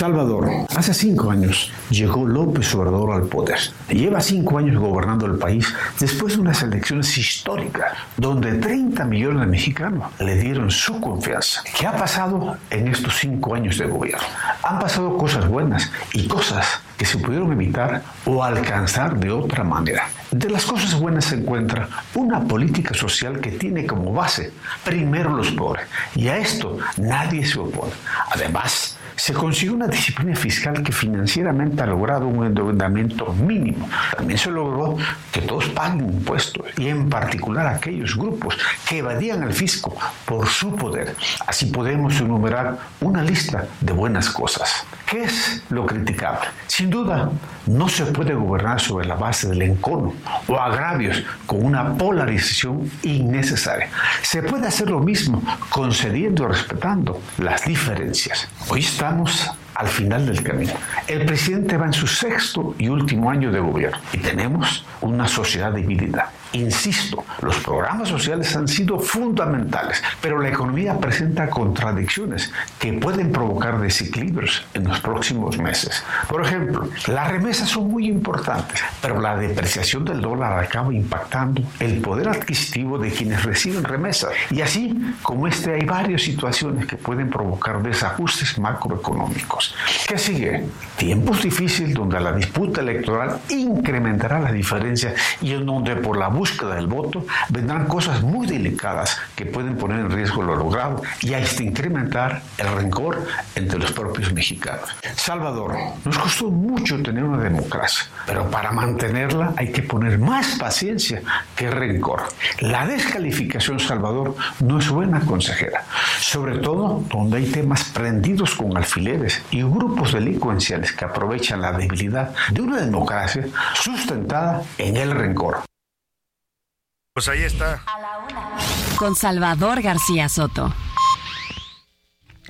Speaker 33: Salvador, hace cinco años llegó López Obrador al poder. Lleva cinco años gobernando el país después de unas elecciones históricas donde 30 millones de mexicanos le dieron su confianza. ¿Qué ha pasado en estos cinco años de gobierno? Han pasado cosas buenas y cosas que se pudieron evitar o alcanzar de otra manera. De las cosas buenas se encuentra una política social que tiene como base primero los pobres y a esto nadie se opone. Además, se consiguió una disciplina fiscal que financieramente ha logrado un endeudamiento mínimo. También se logró que todos paguen impuestos y en particular aquellos grupos que evadían el fisco por su poder. Así podemos enumerar una lista de buenas cosas. ¿Qué es lo criticable? Sin duda, no se puede gobernar sobre la base del encono o agravios con una polarización innecesaria. Se puede hacer lo mismo concediendo y respetando las diferencias. Hoy estamos al final del camino. El presidente va en su sexto y último año de gobierno y tenemos una sociedad dividida. Insisto, los programas sociales han sido fundamentales, pero la economía presenta contradicciones que pueden provocar desequilibrios en los próximos meses. Por ejemplo, las remesas son muy importantes, pero la depreciación del dólar acaba impactando el poder adquisitivo de quienes reciben remesas. Y así como este hay varias situaciones que pueden provocar desajustes macroeconómicos. ¿Qué sigue? Tiempos difíciles donde la disputa electoral incrementará las diferencias y en donde por la búsqueda del voto, vendrán cosas muy delicadas que pueden poner en riesgo lo logrado y hasta incrementar el rencor entre los propios mexicanos. Salvador, nos costó mucho tener una democracia, pero para mantenerla hay que poner más paciencia que rencor. La descalificación, Salvador, no es buena consejera, sobre todo donde hay temas prendidos con alfileres y grupos delincuenciales que aprovechan la debilidad de una democracia sustentada en el rencor.
Speaker 6: Pues ahí está.
Speaker 7: Con Salvador García Soto.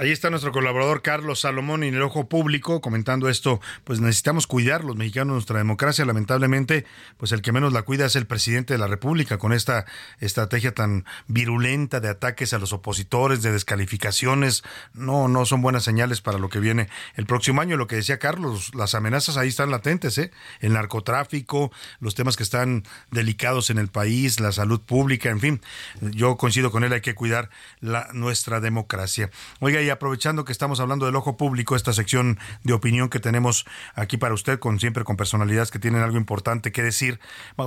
Speaker 6: Ahí está nuestro colaborador Carlos Salomón en el ojo público comentando esto, pues necesitamos cuidar los mexicanos nuestra democracia, lamentablemente, pues el que menos la cuida es el presidente de la República con esta estrategia tan virulenta de ataques a los opositores, de descalificaciones, no no son buenas señales para lo que viene el próximo año, lo que decía Carlos, las amenazas ahí están latentes, ¿eh? El narcotráfico, los temas que están delicados en el país, la salud pública, en fin. Yo coincido con él, hay que cuidar la nuestra democracia. Oiga, aprovechando que estamos hablando del ojo público, esta sección de opinión que tenemos aquí para usted, con siempre con personalidades que tienen algo importante que decir,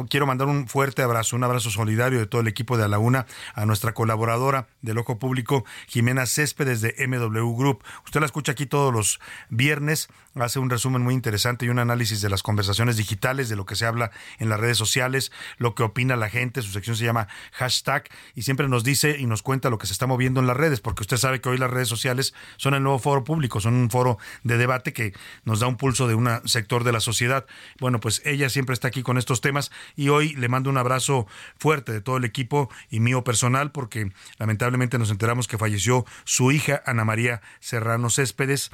Speaker 6: quiero mandar un fuerte abrazo, un abrazo solidario de todo el equipo de A la Una, a nuestra colaboradora del ojo público, Jimena Céspedes de MW Group. Usted la escucha aquí todos los viernes, hace un resumen muy interesante y un análisis de las conversaciones digitales, de lo que se habla en las redes sociales, lo que opina la gente, su sección se llama hashtag y siempre nos dice y nos cuenta lo que se está moviendo en las redes, porque usted sabe que hoy las redes sociales son el nuevo foro público, son un foro de debate que nos da un pulso de un sector de la sociedad. Bueno, pues ella siempre está aquí con estos temas y hoy le mando un abrazo fuerte de todo el equipo y mío personal porque lamentablemente nos enteramos que falleció su hija Ana María Serrano Céspedes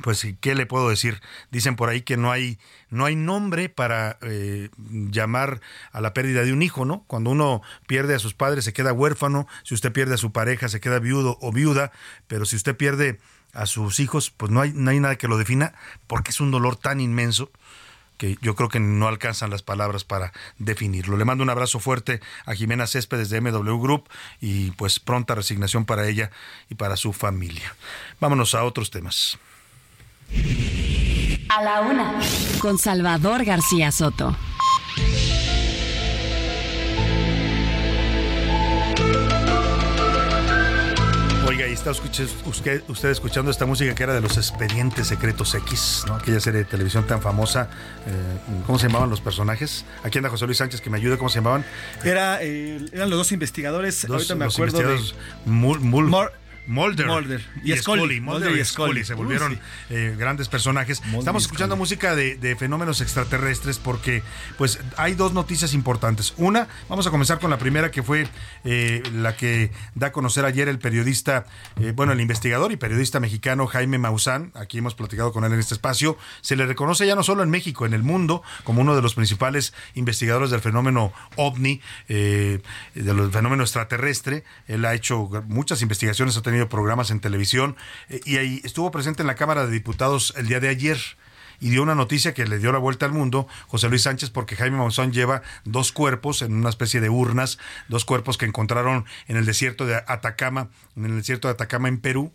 Speaker 6: pues qué le puedo decir dicen por ahí que no hay no hay nombre para eh, llamar a la pérdida de un hijo no cuando uno pierde a sus padres se queda huérfano si usted pierde a su pareja se queda viudo o viuda pero si usted pierde a sus hijos pues no hay no hay nada que lo defina porque es un dolor tan inmenso que yo creo que no alcanzan las palabras para definirlo. Le mando un abrazo fuerte a Jimena Céspedes de MW Group y pues pronta resignación para ella y para su familia. Vámonos a otros temas.
Speaker 7: A la una. Con Salvador García Soto.
Speaker 6: Oiga, y está usted, usted, escuchando esta música que era de los expedientes secretos X, ¿no? aquella serie de televisión tan famosa. Eh, ¿Cómo se llamaban los personajes? Aquí anda José Luis Sánchez que me ayude, ¿cómo se llamaban?
Speaker 22: Era, eh, eran los dos investigadores, ahorita me acuerdo de...
Speaker 6: Mulder,
Speaker 22: y, Scully.
Speaker 6: Mulder, y Scully. Se volvieron eh, grandes personajes. Estamos escuchando música de, fenómenos extraterrestres porque pues hay dos noticias importantes. Una, vamos a comenzar con la primera que fue eh, la que da a conocer ayer el periodista, eh, bueno, el investigador y periodista mexicano Jaime Maussan. Aquí hemos platicado con él en este espacio. Se le reconoce ya no solo en México, en el mundo, como uno de los principales investigadores del fenómeno ovni, del fenómeno extraterrestre. Él ha hecho muchas investigaciones, ha tenido programas en televisión eh, y ahí estuvo presente en la Cámara de Diputados el día de ayer y dio una noticia que le dio la vuelta al mundo José Luis Sánchez porque Jaime Maussan lleva dos cuerpos en una especie de urnas, dos cuerpos que encontraron en el desierto de Atacama, en el desierto de Atacama en Perú,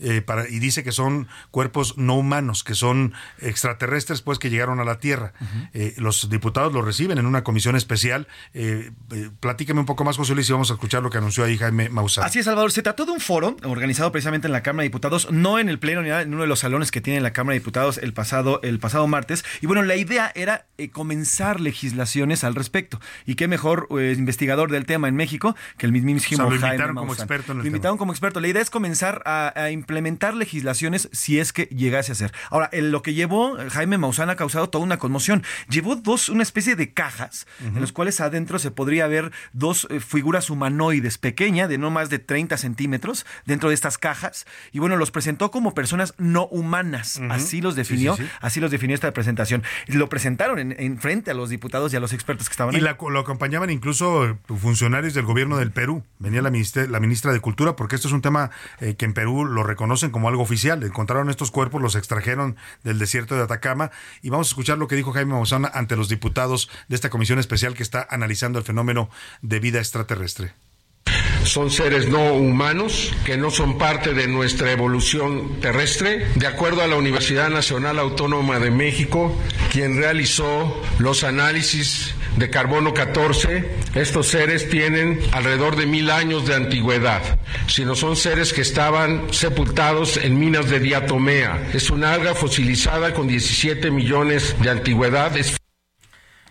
Speaker 6: eh, para, y dice que son cuerpos no humanos, que son extraterrestres, pues que llegaron a la Tierra. Eh, los diputados lo reciben en una comisión especial. Eh, platícame un poco más, José Luis, y vamos a escuchar lo que anunció ahí Jaime Maussan.
Speaker 22: Así es, Salvador. Se trató de un foro organizado precisamente en la Cámara de Diputados, no en el Pleno ni nada, en uno de los salones que tiene la Cámara de Diputados el pasado, el pasado martes. Y bueno, la idea era comenzar legislaciones al respecto. Y qué mejor investigador del tema en México que el mismísimo
Speaker 6: o sea, lo invitaron como experto en el
Speaker 22: Lo invitaron como experto. La idea es comenzar a, a implementar legislaciones si es que llegase a ser. Ahora, lo que llevó Jaime Maussan ha causado toda una conmoción. Llevó dos, una especie de cajas, en los cuales adentro se podría ver dos eh, figuras humanoides pequeñas, de no más de 30 centímetros, dentro de estas cajas. Y bueno, los presentó como personas no humanas. Así los definió, así los definió esta presentación. Lo presentaron en, frente a los diputados y a los expertos que estaban
Speaker 6: y ahí. Y lo acompañaban incluso funcionarios del gobierno del Perú. Venía la ministra, la ministra de Cultura, porque esto es un tema eh, que en Perú lo reconocen como algo oficial. Encontraron estos cuerpos, los extrajeron del desierto de Atacama y vamos a escuchar lo que dijo Jaime Maussan ante los diputados de esta comisión especial que está analizando el fenómeno de vida extraterrestre.
Speaker 35: Son seres no humanos que no son parte de nuestra evolución terrestre. De acuerdo a la Universidad Nacional Autónoma de México, quien realizó los análisis de carbono 14, estos seres tienen alrededor de mil años de antigüedad, sino son seres que estaban sepultados en minas de diatomea. Es una alga fosilizada con 17 millones de antigüedad.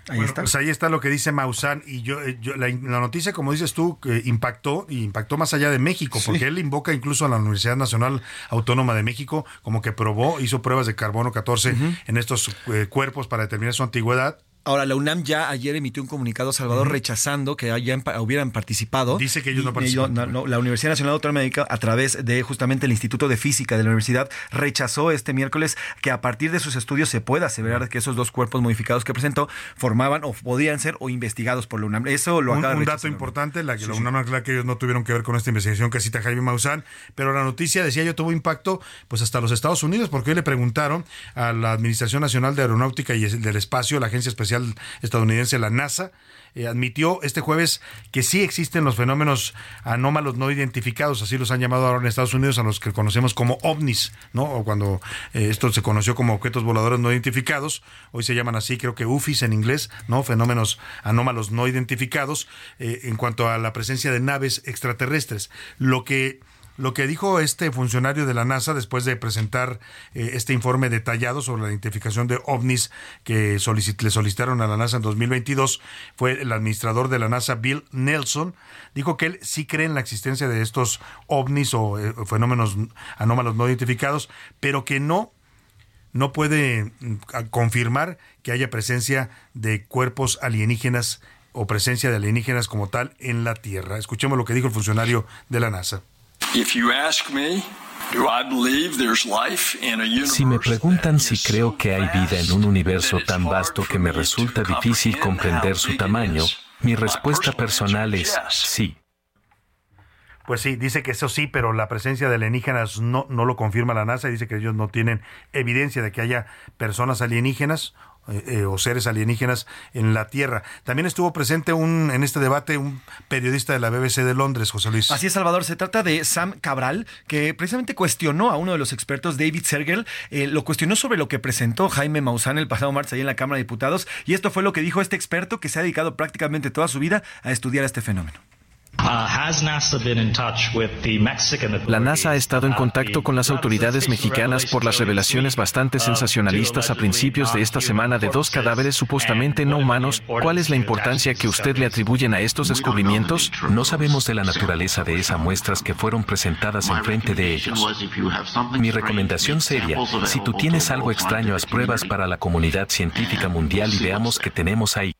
Speaker 6: Ahí está. Pues ahí está lo que dice Maussan y yo, eh, la, noticia, como dices tú, impactó y impactó más allá de México, porque él invoca incluso a la Universidad Nacional Autónoma de México como que probó, hizo pruebas de carbono 14 en estos eh, cuerpos para determinar su antigüedad
Speaker 22: Ahora, la UNAM ya ayer emitió un comunicado, Salvador, rechazando que hayan, hubieran participado.
Speaker 6: Dice que ellos no participaron.
Speaker 22: la Universidad Nacional Autónoma de México, a través de justamente el Instituto de Física de la Universidad, rechazó este miércoles que a partir de sus estudios se pueda aseverar que esos dos cuerpos modificados que presentó formaban o podían ser o investigados por la UNAM. Eso lo acaba
Speaker 6: Un, un dato importante, la que la UNAM aclara que ellos no tuvieron que ver con esta investigación que cita Jaime Maussan, pero la noticia decía yo tuvo impacto pues hasta los Estados Unidos, porque hoy le preguntaron a la Administración Nacional de Aeronáutica y del Espacio, la Agencia Especial Estadounidense, la NASA, eh, admitió este jueves que sí existen los fenómenos anómalos no identificados, así los han llamado ahora en Estados Unidos, a los que conocemos como ovnis, ¿no? O cuando eh, esto se conoció como objetos voladores no identificados, hoy se llaman así, creo que UFIs en inglés, ¿no? Fenómenos anómalos no identificados, eh, en cuanto a la presencia de naves extraterrestres. Lo que lo que dijo este funcionario de la NASA después de presentar eh, este informe detallado sobre la identificación de ovnis que le solicitaron a la NASA en 2022 fue el administrador de la NASA, Bill Nelson, dijo que él sí cree en la existencia de estos ovnis o eh, fenómenos anómalos no identificados, pero que no no puede mm, confirmar que haya presencia de cuerpos alienígenas o presencia de alienígenas como tal en la Tierra. Escuchemos lo que dijo el funcionario de la NASA.
Speaker 36: If you ask me,
Speaker 37: Si me preguntan si creo que hay vida en un universo tan vasto que me resulta difícil comprender su tamaño, mi respuesta personal es sí.
Speaker 6: Pues sí, dice que eso sí, pero la presencia de alienígenas no, no lo confirma la NASA. Dice que ellos no tienen evidencia de que haya personas alienígenas eh, eh, o seres alienígenas en la Tierra. También estuvo presente un, en este debate un periodista de la BBC de Londres, José Luis.
Speaker 22: Así es, Salvador. Se trata de Sam Cabral, que precisamente cuestionó a uno de los expertos, David Sergel, eh, lo cuestionó sobre lo que presentó Jaime Maussan el pasado martes ahí en la Cámara de Diputados, y esto fue lo que dijo este experto que se ha dedicado prácticamente toda su vida a estudiar este fenómeno.
Speaker 37: La NASA ha estado en contacto con las autoridades mexicanas por las revelaciones bastante sensacionalistas a principios de esta semana de dos cadáveres supuestamente no humanos. ¿Cuál es la importancia que usted le atribuyen a estos descubrimientos? No sabemos de la naturaleza de esas muestras que fueron presentadas en frente de ellos. Mi recomendación seria, si tú tienes algo extraño, haz pruebas para la comunidad científica mundial y veamos qué tenemos ahí.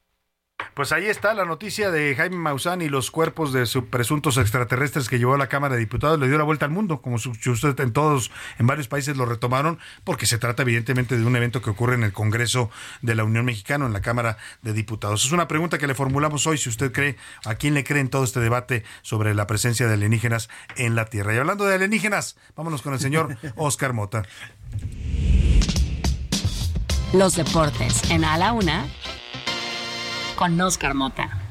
Speaker 6: Pues ahí está la noticia de Jaime Maussan y los cuerpos de sus presuntos extraterrestres que llevó a la Cámara de Diputados. Le dio la vuelta al mundo, como usted en todos, en varios países lo retomaron, porque se trata evidentemente de un evento que ocurre en el Congreso de la Unión Mexicana, en la Cámara de Diputados. Es una pregunta que le formulamos hoy, si usted cree, a quién le cree en todo este debate sobre la presencia de alienígenas en la Tierra. Y hablando de alienígenas, vámonos con el señor Oscar Mota.
Speaker 7: Los deportes en A la Una con Oscar Mota.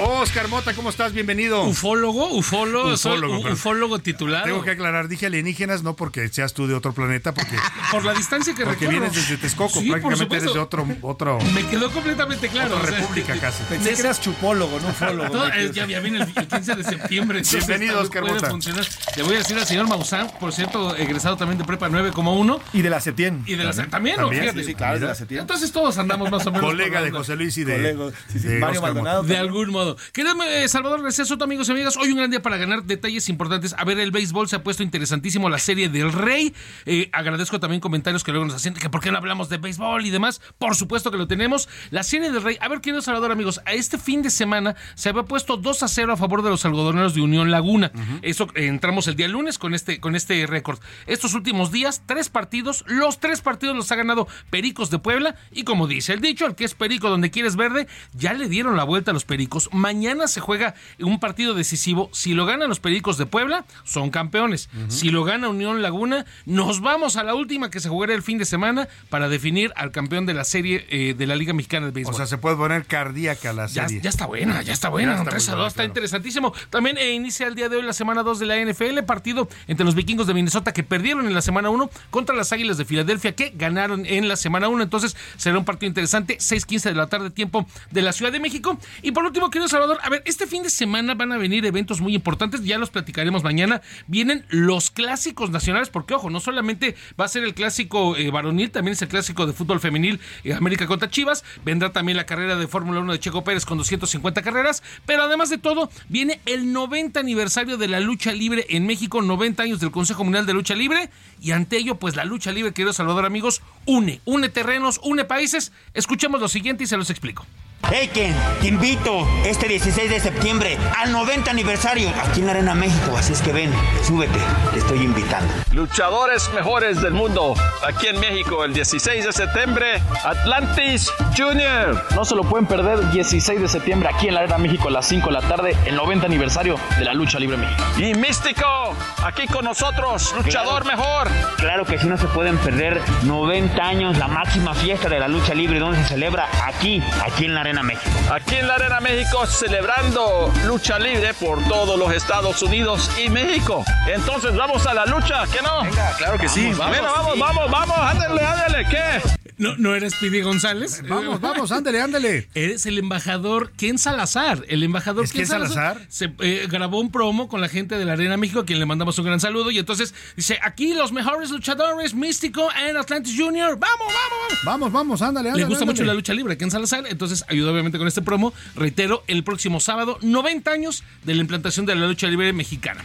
Speaker 6: Oscar Mota, ¿cómo estás? Bienvenido.
Speaker 36: Ufólogo, ufólogo, ufólogo, soy ufólogo titulado.
Speaker 6: Tengo que aclarar, dije alienígenas, no porque seas tú de otro planeta, porque.
Speaker 36: por la distancia que
Speaker 6: Porque vienes desde Texcoco, prácticamente eres de otro, otro.
Speaker 36: Me quedó completamente claro.
Speaker 6: Otra república casi.
Speaker 22: Pensé que eras chupólogo, no ufólogo.
Speaker 36: Todo, ya, ya viene el, 15 de septiembre.
Speaker 6: Bienvenido, Oscar Mota.
Speaker 36: Funcionar. Le voy a decir al señor Maussan, por cierto, egresado también de Prepa 9,1.
Speaker 22: Y de la Setién.
Speaker 36: Y de la Setién. ¿También? ¿También?
Speaker 22: Sí, claro, de la Setién.
Speaker 36: Entonces todos andamos más o menos.
Speaker 6: Colega de José Luis y de.
Speaker 22: Mario Maldonado.
Speaker 36: De algún modo. Querido Salvador García Soto, amigos y amigas. Hoy un gran día para ganar detalles importantes. A ver, el béisbol se ha puesto interesantísimo, la serie del Rey. Eh, agradezco también comentarios que luego nos hacen, que por qué no hablamos de béisbol y demás. Por supuesto que lo tenemos. La serie del Rey. A ver, querido Salvador, amigos, a este fin de semana se había puesto 2 a 0 a favor de los algodoneros de Unión Laguna. Eso eh, entramos el día lunes con este, con este récord. Estos últimos días, tres partidos. Los tres partidos los ha ganado Pericos de Puebla. Y como dice el dicho, el que es Perico donde quieres verde, ya le dieron la vuelta a los Pericos. Mañana se juega un partido decisivo. Si lo ganan los Pericos de Puebla, son campeones. Si lo gana Unión Laguna, nos vamos a la última que se jugará el fin de semana para definir al campeón de la serie eh, de la Liga Mexicana de Béisbol.
Speaker 6: O sea, se puede poner cardíaca la serie.
Speaker 36: Ya, está buena, ya está buena.
Speaker 6: Ya está
Speaker 36: 3 a
Speaker 6: muy
Speaker 36: 2,
Speaker 6: buena,
Speaker 36: está interesantísimo. También eh, inicia el día de hoy la semana 2 de la NFL, partido entre los vikingos de Minnesota que perdieron en la semana 1 contra las Águilas de Filadelfia que ganaron en la semana 1. Entonces será un partido interesante, 6:15 de la tarde, tiempo de la Ciudad de México. Y por último, Salvador, a ver, este fin de semana van a venir eventos muy importantes, ya los platicaremos mañana. Vienen los clásicos nacionales, porque ojo, no solamente va a ser el clásico eh, varonil, también es el clásico de fútbol femenil eh, América contra Chivas. Vendrá también la carrera de Fórmula 1 de Checo Pérez con 250 carreras. Pero además de todo, viene el 90 aniversario de la lucha libre en México, 90 años del Consejo Mundial de Lucha Libre. Y ante ello, pues la lucha libre, querido Salvador, amigos, une, une terrenos, une países. Escuchemos lo siguiente y se los explico.
Speaker 38: Hey, Ken, te invito este 16 de septiembre al 90 aniversario aquí en la Arena México. Así es que ven, súbete, te estoy invitando.
Speaker 39: Luchadores mejores del mundo, aquí en México el 16 de septiembre, Atlantis Junior.
Speaker 40: No se lo pueden perder 16 de septiembre aquí en la Arena México a las 5 de la tarde, el 90 aniversario de la lucha libre México.
Speaker 39: Y Místico, aquí con nosotros, luchador
Speaker 38: Claro.
Speaker 39: mejor.
Speaker 38: Claro que sí, no se pueden perder 90 años, la máxima fiesta de la lucha libre, donde se celebra aquí, aquí en la Arena México.
Speaker 39: Aquí en la Arena México celebrando lucha libre por todos los Estados Unidos y México. Entonces vamos a la lucha, ¿qué no?
Speaker 22: Venga, claro que sí.
Speaker 39: Vamos, vamos, vamos, vamos, ándale, ándale, ¿qué?
Speaker 36: ¿No, ¿No eres Pidi González?
Speaker 6: Vamos, vamos, ándale, ándale.
Speaker 36: Eres el embajador Ken Salazar. El embajador
Speaker 6: ¿Es Ken Salazar?
Speaker 36: Se eh, grabó un promo con la gente de la Arena México, a quien le mandamos un gran saludo. Y entonces dice: aquí los mejores luchadores, Místico en Atlantis Junior. ¡Vamos, vamos, vamos!
Speaker 6: Vamos, vamos, ándale, ándale.
Speaker 36: Le gusta mucho la lucha libre, Ken Salazar. Entonces ayudó obviamente con este promo. Reitero, el próximo sábado, 90 años de la implantación de la lucha libre mexicana.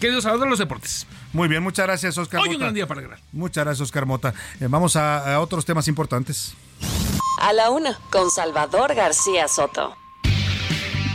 Speaker 36: Queridos Salvador de los deportes.
Speaker 6: Muy bien, muchas gracias, Oscar
Speaker 36: Hoy un
Speaker 6: Mota.
Speaker 36: gran día para ganar.
Speaker 6: Muchas gracias, Oscar Mota. Eh, vamos a, a otros temas importantes.
Speaker 18: A la una, con Salvador García Soto.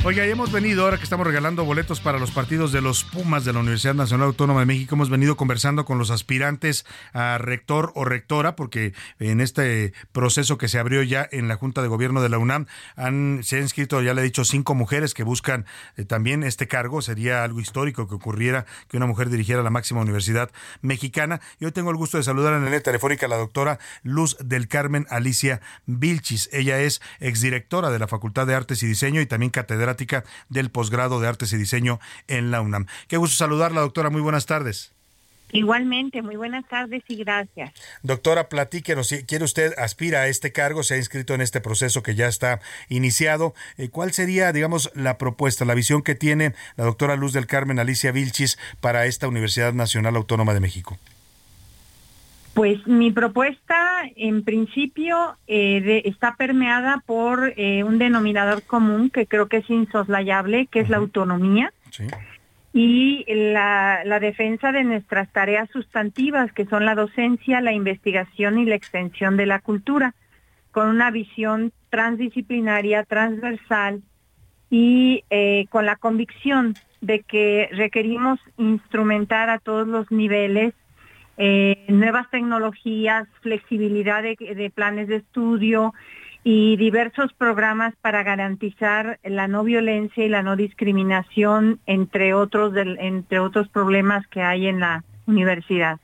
Speaker 6: Oiga, y hemos venido, ahora que estamos regalando boletos para los partidos de los Pumas de la Universidad Nacional Autónoma de México, hemos venido conversando con los aspirantes a rector o rectora, porque en este proceso que se abrió ya en la Junta de Gobierno de la UNAM, han, se han inscrito, ya le he dicho, cinco mujeres que buscan eh, también este cargo. Sería algo histórico que ocurriera que una mujer dirigiera la máxima universidad mexicana. Y hoy tengo el gusto de saludar en la línea telefónica a la doctora Luz del Carmen Alicia Vilchis. Ella es exdirectora de la Facultad de Artes y Diseño y también catedrática del posgrado de Artes y Diseño en la UNAM. Qué gusto saludarla, doctora. Muy buenas tardes.
Speaker 41: Igualmente, muy buenas tardes y gracias.
Speaker 6: Doctora, platíquenos, si quiere usted, aspira a este cargo, se ha inscrito en este proceso que ya está iniciado. Eh, ¿Cuál sería, digamos, la propuesta, la visión que tiene la doctora Luz del Carmen Alicia Vilchis para esta Universidad Nacional Autónoma de México?
Speaker 41: Pues mi propuesta, en principio, eh, está permeada por eh, un denominador común que creo que es insoslayable, que es la autonomía. Y la, la, defensa de nuestras tareas sustantivas, que son la docencia, la investigación y la extensión de la cultura, con una visión transdisciplinaria, transversal y eh, con la convicción de que requerimos instrumentar a todos los niveles eh, nuevas tecnologías, flexibilidad de, planes de estudio y diversos programas para garantizar la no violencia y la no discriminación, entre otros, entre otros problemas que hay en la universidad.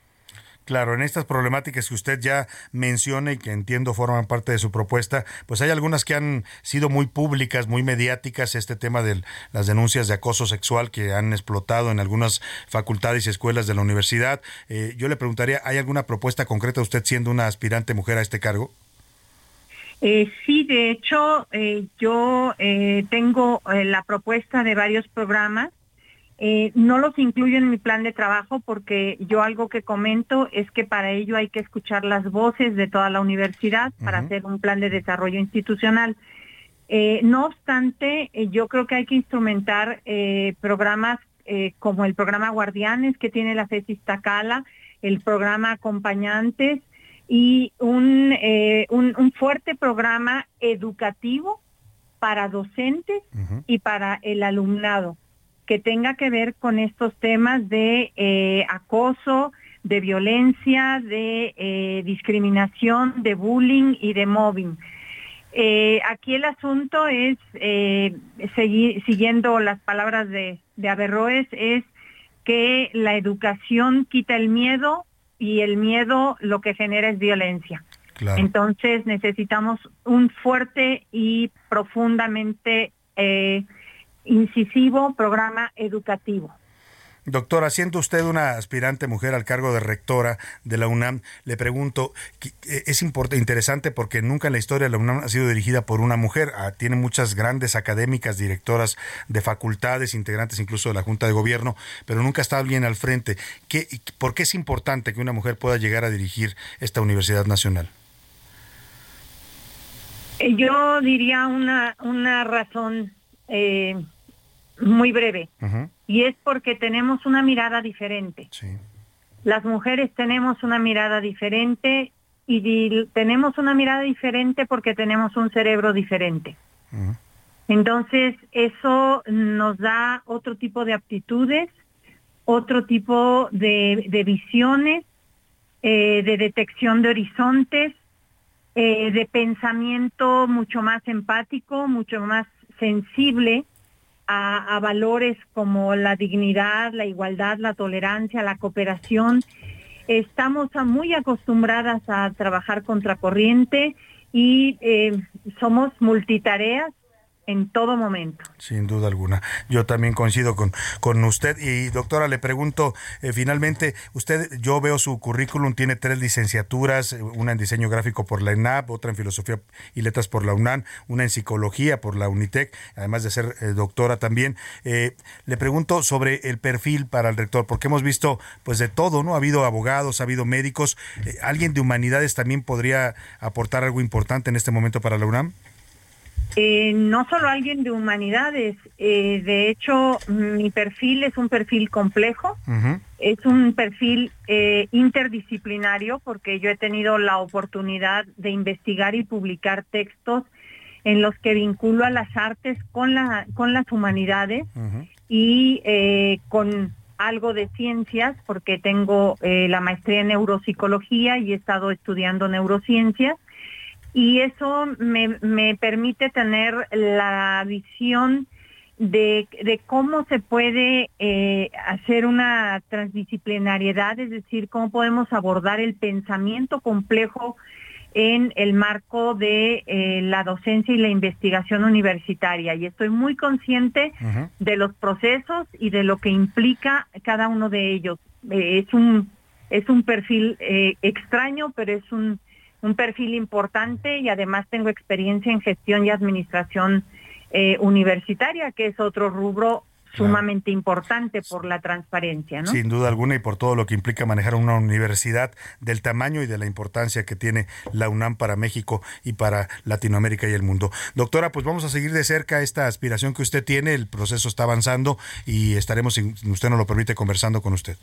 Speaker 6: Claro, en estas problemáticas que usted ya menciona y que entiendo forman parte de su propuesta, pues hay algunas que han sido muy públicas, muy mediáticas, este tema de las denuncias de acoso sexual que han explotado en algunas facultades y escuelas de la universidad. Eh, yo le preguntaría, ¿hay alguna propuesta concreta usted siendo una aspirante mujer a este cargo?
Speaker 41: Eh, sí, de hecho, eh, yo tengo la propuesta de varios programas eh, no los incluyo en mi plan de trabajo porque yo algo que comento es que para ello hay que escuchar las voces de toda la universidad para hacer un plan de desarrollo institucional. Eh, no obstante, eh, yo creo que hay que instrumentar programas como el programa Guardianes que tiene la FESIS Tacala, el programa Acompañantes y un, un, fuerte programa educativo para docentes y para el alumnado que tenga que ver con estos temas de eh, acoso, de violencia, de eh, discriminación, de bullying y de mobbing. Eh, aquí el asunto es, seguir, siguiendo las palabras de, de Averroes, es que la educación quita el miedo y el miedo lo que genera es violencia. Entonces necesitamos un fuerte y profundamente incisivo programa educativo.
Speaker 6: Doctora, siendo usted una aspirante mujer al cargo de rectora de la UNAM, le pregunto, eh, es interesante porque nunca en la historia la UNAM ha sido dirigida por una mujer, ah, tiene muchas grandes académicas, directoras de facultades, integrantes incluso de la Junta de Gobierno, pero nunca está alguien al frente. ¿Qué, ¿Por qué es importante que una mujer pueda llegar a dirigir esta Universidad Nacional?
Speaker 41: Eh, yo diría una, una razón eh, muy breve. Y es porque tenemos una mirada diferente. Las mujeres tenemos una mirada diferente y tenemos una mirada diferente porque tenemos un cerebro diferente. Entonces, eso nos da otro tipo de aptitudes, otro tipo de, visiones, eh, de detección de horizontes, eh, de pensamiento mucho más empático, mucho más sensible a, valores como la dignidad, la igualdad, la tolerancia, la cooperación. Estamos muy acostumbradas a trabajar contracorriente y eh, somos multitareas en todo momento.
Speaker 6: Sin duda alguna. Yo también coincido con, con usted. Y doctora, le pregunto, eh, finalmente, usted, yo veo su currículum, tiene tres licenciaturas, eh, una en diseño gráfico por la ENAP, otra en filosofía y letras por la UNAM, una en psicología por la UNITEC, además de ser eh, doctora también. le pregunto sobre el perfil para el rector, porque hemos visto pues de todo, ¿no? Ha habido abogados, ha habido médicos. ¿Alguien de humanidades también podría aportar algo importante en este momento para la UNAM?
Speaker 41: Eh, no solo alguien de humanidades, eh, de hecho mi perfil es un perfil complejo, es un perfil eh, interdisciplinario porque yo he tenido la oportunidad de investigar y publicar textos en los que vinculo a las artes con, la, con las humanidades y con algo de ciencias, porque tengo la maestría en neuropsicología y he estado estudiando neurociencias. Y eso me, me permite tener la visión de, de cómo se puede eh, hacer una transdisciplinariedad, es decir, cómo podemos abordar el pensamiento complejo en el marco de eh, la docencia y la investigación universitaria. Y estoy muy consciente de los procesos y de lo que implica cada uno de ellos. Eh, es un es un perfil extraño, pero es un, un perfil importante y además tengo experiencia en gestión y administración universitaria, que es otro rubro sumamente importante por la transparencia, ¿no?
Speaker 6: Sin duda alguna y por todo lo que implica manejar una universidad del tamaño y de la importancia que tiene la UNAM para México y para Latinoamérica y el mundo. Doctora, pues vamos a seguir de cerca esta aspiración que usted tiene, el proceso está avanzando y estaremos, si usted nos lo permite, conversando con usted.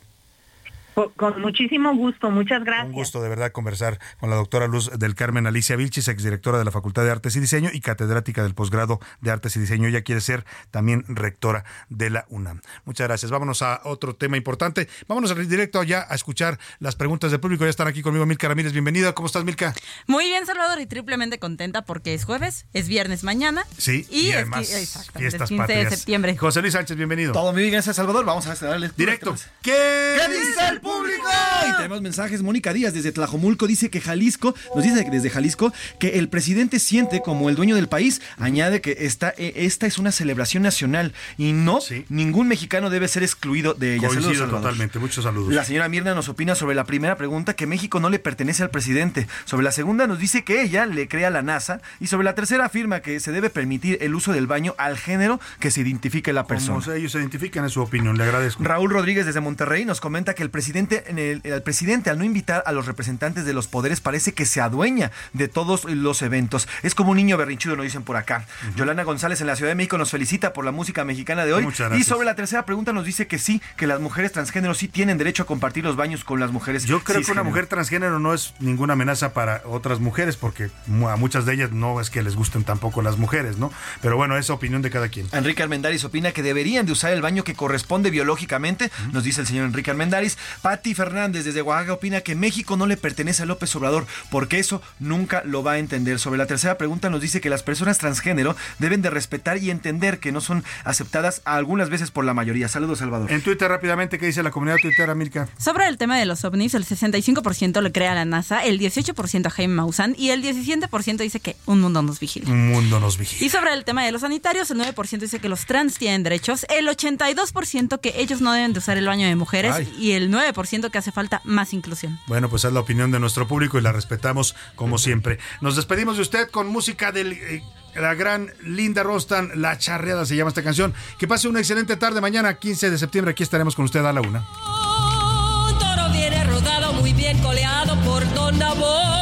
Speaker 41: Con muchísimo gusto, muchas gracias.
Speaker 6: Un gusto de verdad conversar con la doctora Luz del Carmen Alicia Vilchis, exdirectora de la Facultad de Artes y Diseño y catedrática del posgrado de Artes y Diseño. Ella quiere ser también rectora de la UNAM. Muchas gracias. Vámonos a otro tema importante. Vámonos directo ya a escuchar las preguntas del público. Ya están aquí conmigo Milka Ramírez. Bienvenida. ¿Cómo estás, Milka?
Speaker 42: Muy bien, Salvador, y triplemente contenta porque es jueves, es viernes mañana.
Speaker 6: Sí, y, además fiestas 15
Speaker 42: de septiembre.
Speaker 6: José Luis Sánchez, bienvenido.
Speaker 22: Todo muy bien, gracias, Salvador. Vamos a darle
Speaker 6: directo.
Speaker 22: ¿Qué, ¿Qué dice el público? Y tenemos mensajes. Mónica Díaz desde Tlajomulco dice que Jalisco, nos dice desde Jalisco que el presidente siente como el dueño del país. Añade que esta, eh, esta es una celebración nacional y no, ningún mexicano debe ser excluido de ella.
Speaker 6: Coincido totalmente. Muchos saludos.
Speaker 22: La señora Mirna nos opina sobre la primera pregunta que México no le pertenece al presidente. Sobre la segunda nos dice que ella le crea a la NASA. Y sobre la tercera afirma que se debe permitir el uso del baño al género que se identifique la persona.
Speaker 6: Como ellos se identifican, es su opinión. Le agradezco.
Speaker 22: Raúl Rodríguez desde Monterrey nos comenta que el presidente en el, el presidente al no invitar a los representantes de los poderes parece que se adueña de todos los eventos. Es como un niño berrinchudo, lo dicen por acá. Yolanda González en la Ciudad de México nos felicita por la música mexicana de hoy. Y sobre la tercera pregunta nos dice que sí, que las mujeres transgénero sí tienen derecho a compartir los baños con las mujeres.
Speaker 6: Yo creo que una mujer transgénero no es ninguna amenaza para otras mujeres porque a muchas de ellas no es que les gusten tampoco las mujeres, ¿no? Pero bueno, es opinión de cada quien.
Speaker 22: Enrique Armendaris opina que deberían de usar el baño que corresponde biológicamente, nos dice el señor Enrique Armendaris. Patti Fernández desde Oaxaca opina que México no le pertenece a López Obrador, porque eso nunca lo va a entender. Sobre la tercera pregunta nos dice que las personas transgénero deben de respetar y entender que no son aceptadas algunas veces por la mayoría. Saludos, Salvador.
Speaker 6: En Twitter rápidamente, ¿qué dice la comunidad tuitera, Milka?
Speaker 42: Sobre el tema de los ovnis, el 65% le crea a la NASA, el 18% a Jaime Maussan y el 17% dice que un mundo nos vigila.
Speaker 6: Un mundo nos vigila.
Speaker 42: Y sobre el tema de los sanitarios, el 9% dice que los trans tienen derechos, el 82% que ellos no deben de usar el baño de mujeres y el 9% que hace falta más inclusión.
Speaker 6: Bueno, pues es la opinión de nuestro público y la respetamos como siempre. Nos despedimos de usted con música de eh, la gran Linda Rostan, La Charreada se llama esta canción. Que pase una excelente tarde mañana, 15 de septiembre. Aquí estaremos con usted a la una.
Speaker 25: toro viene rodado, muy bien coleado por Don
Speaker 18: un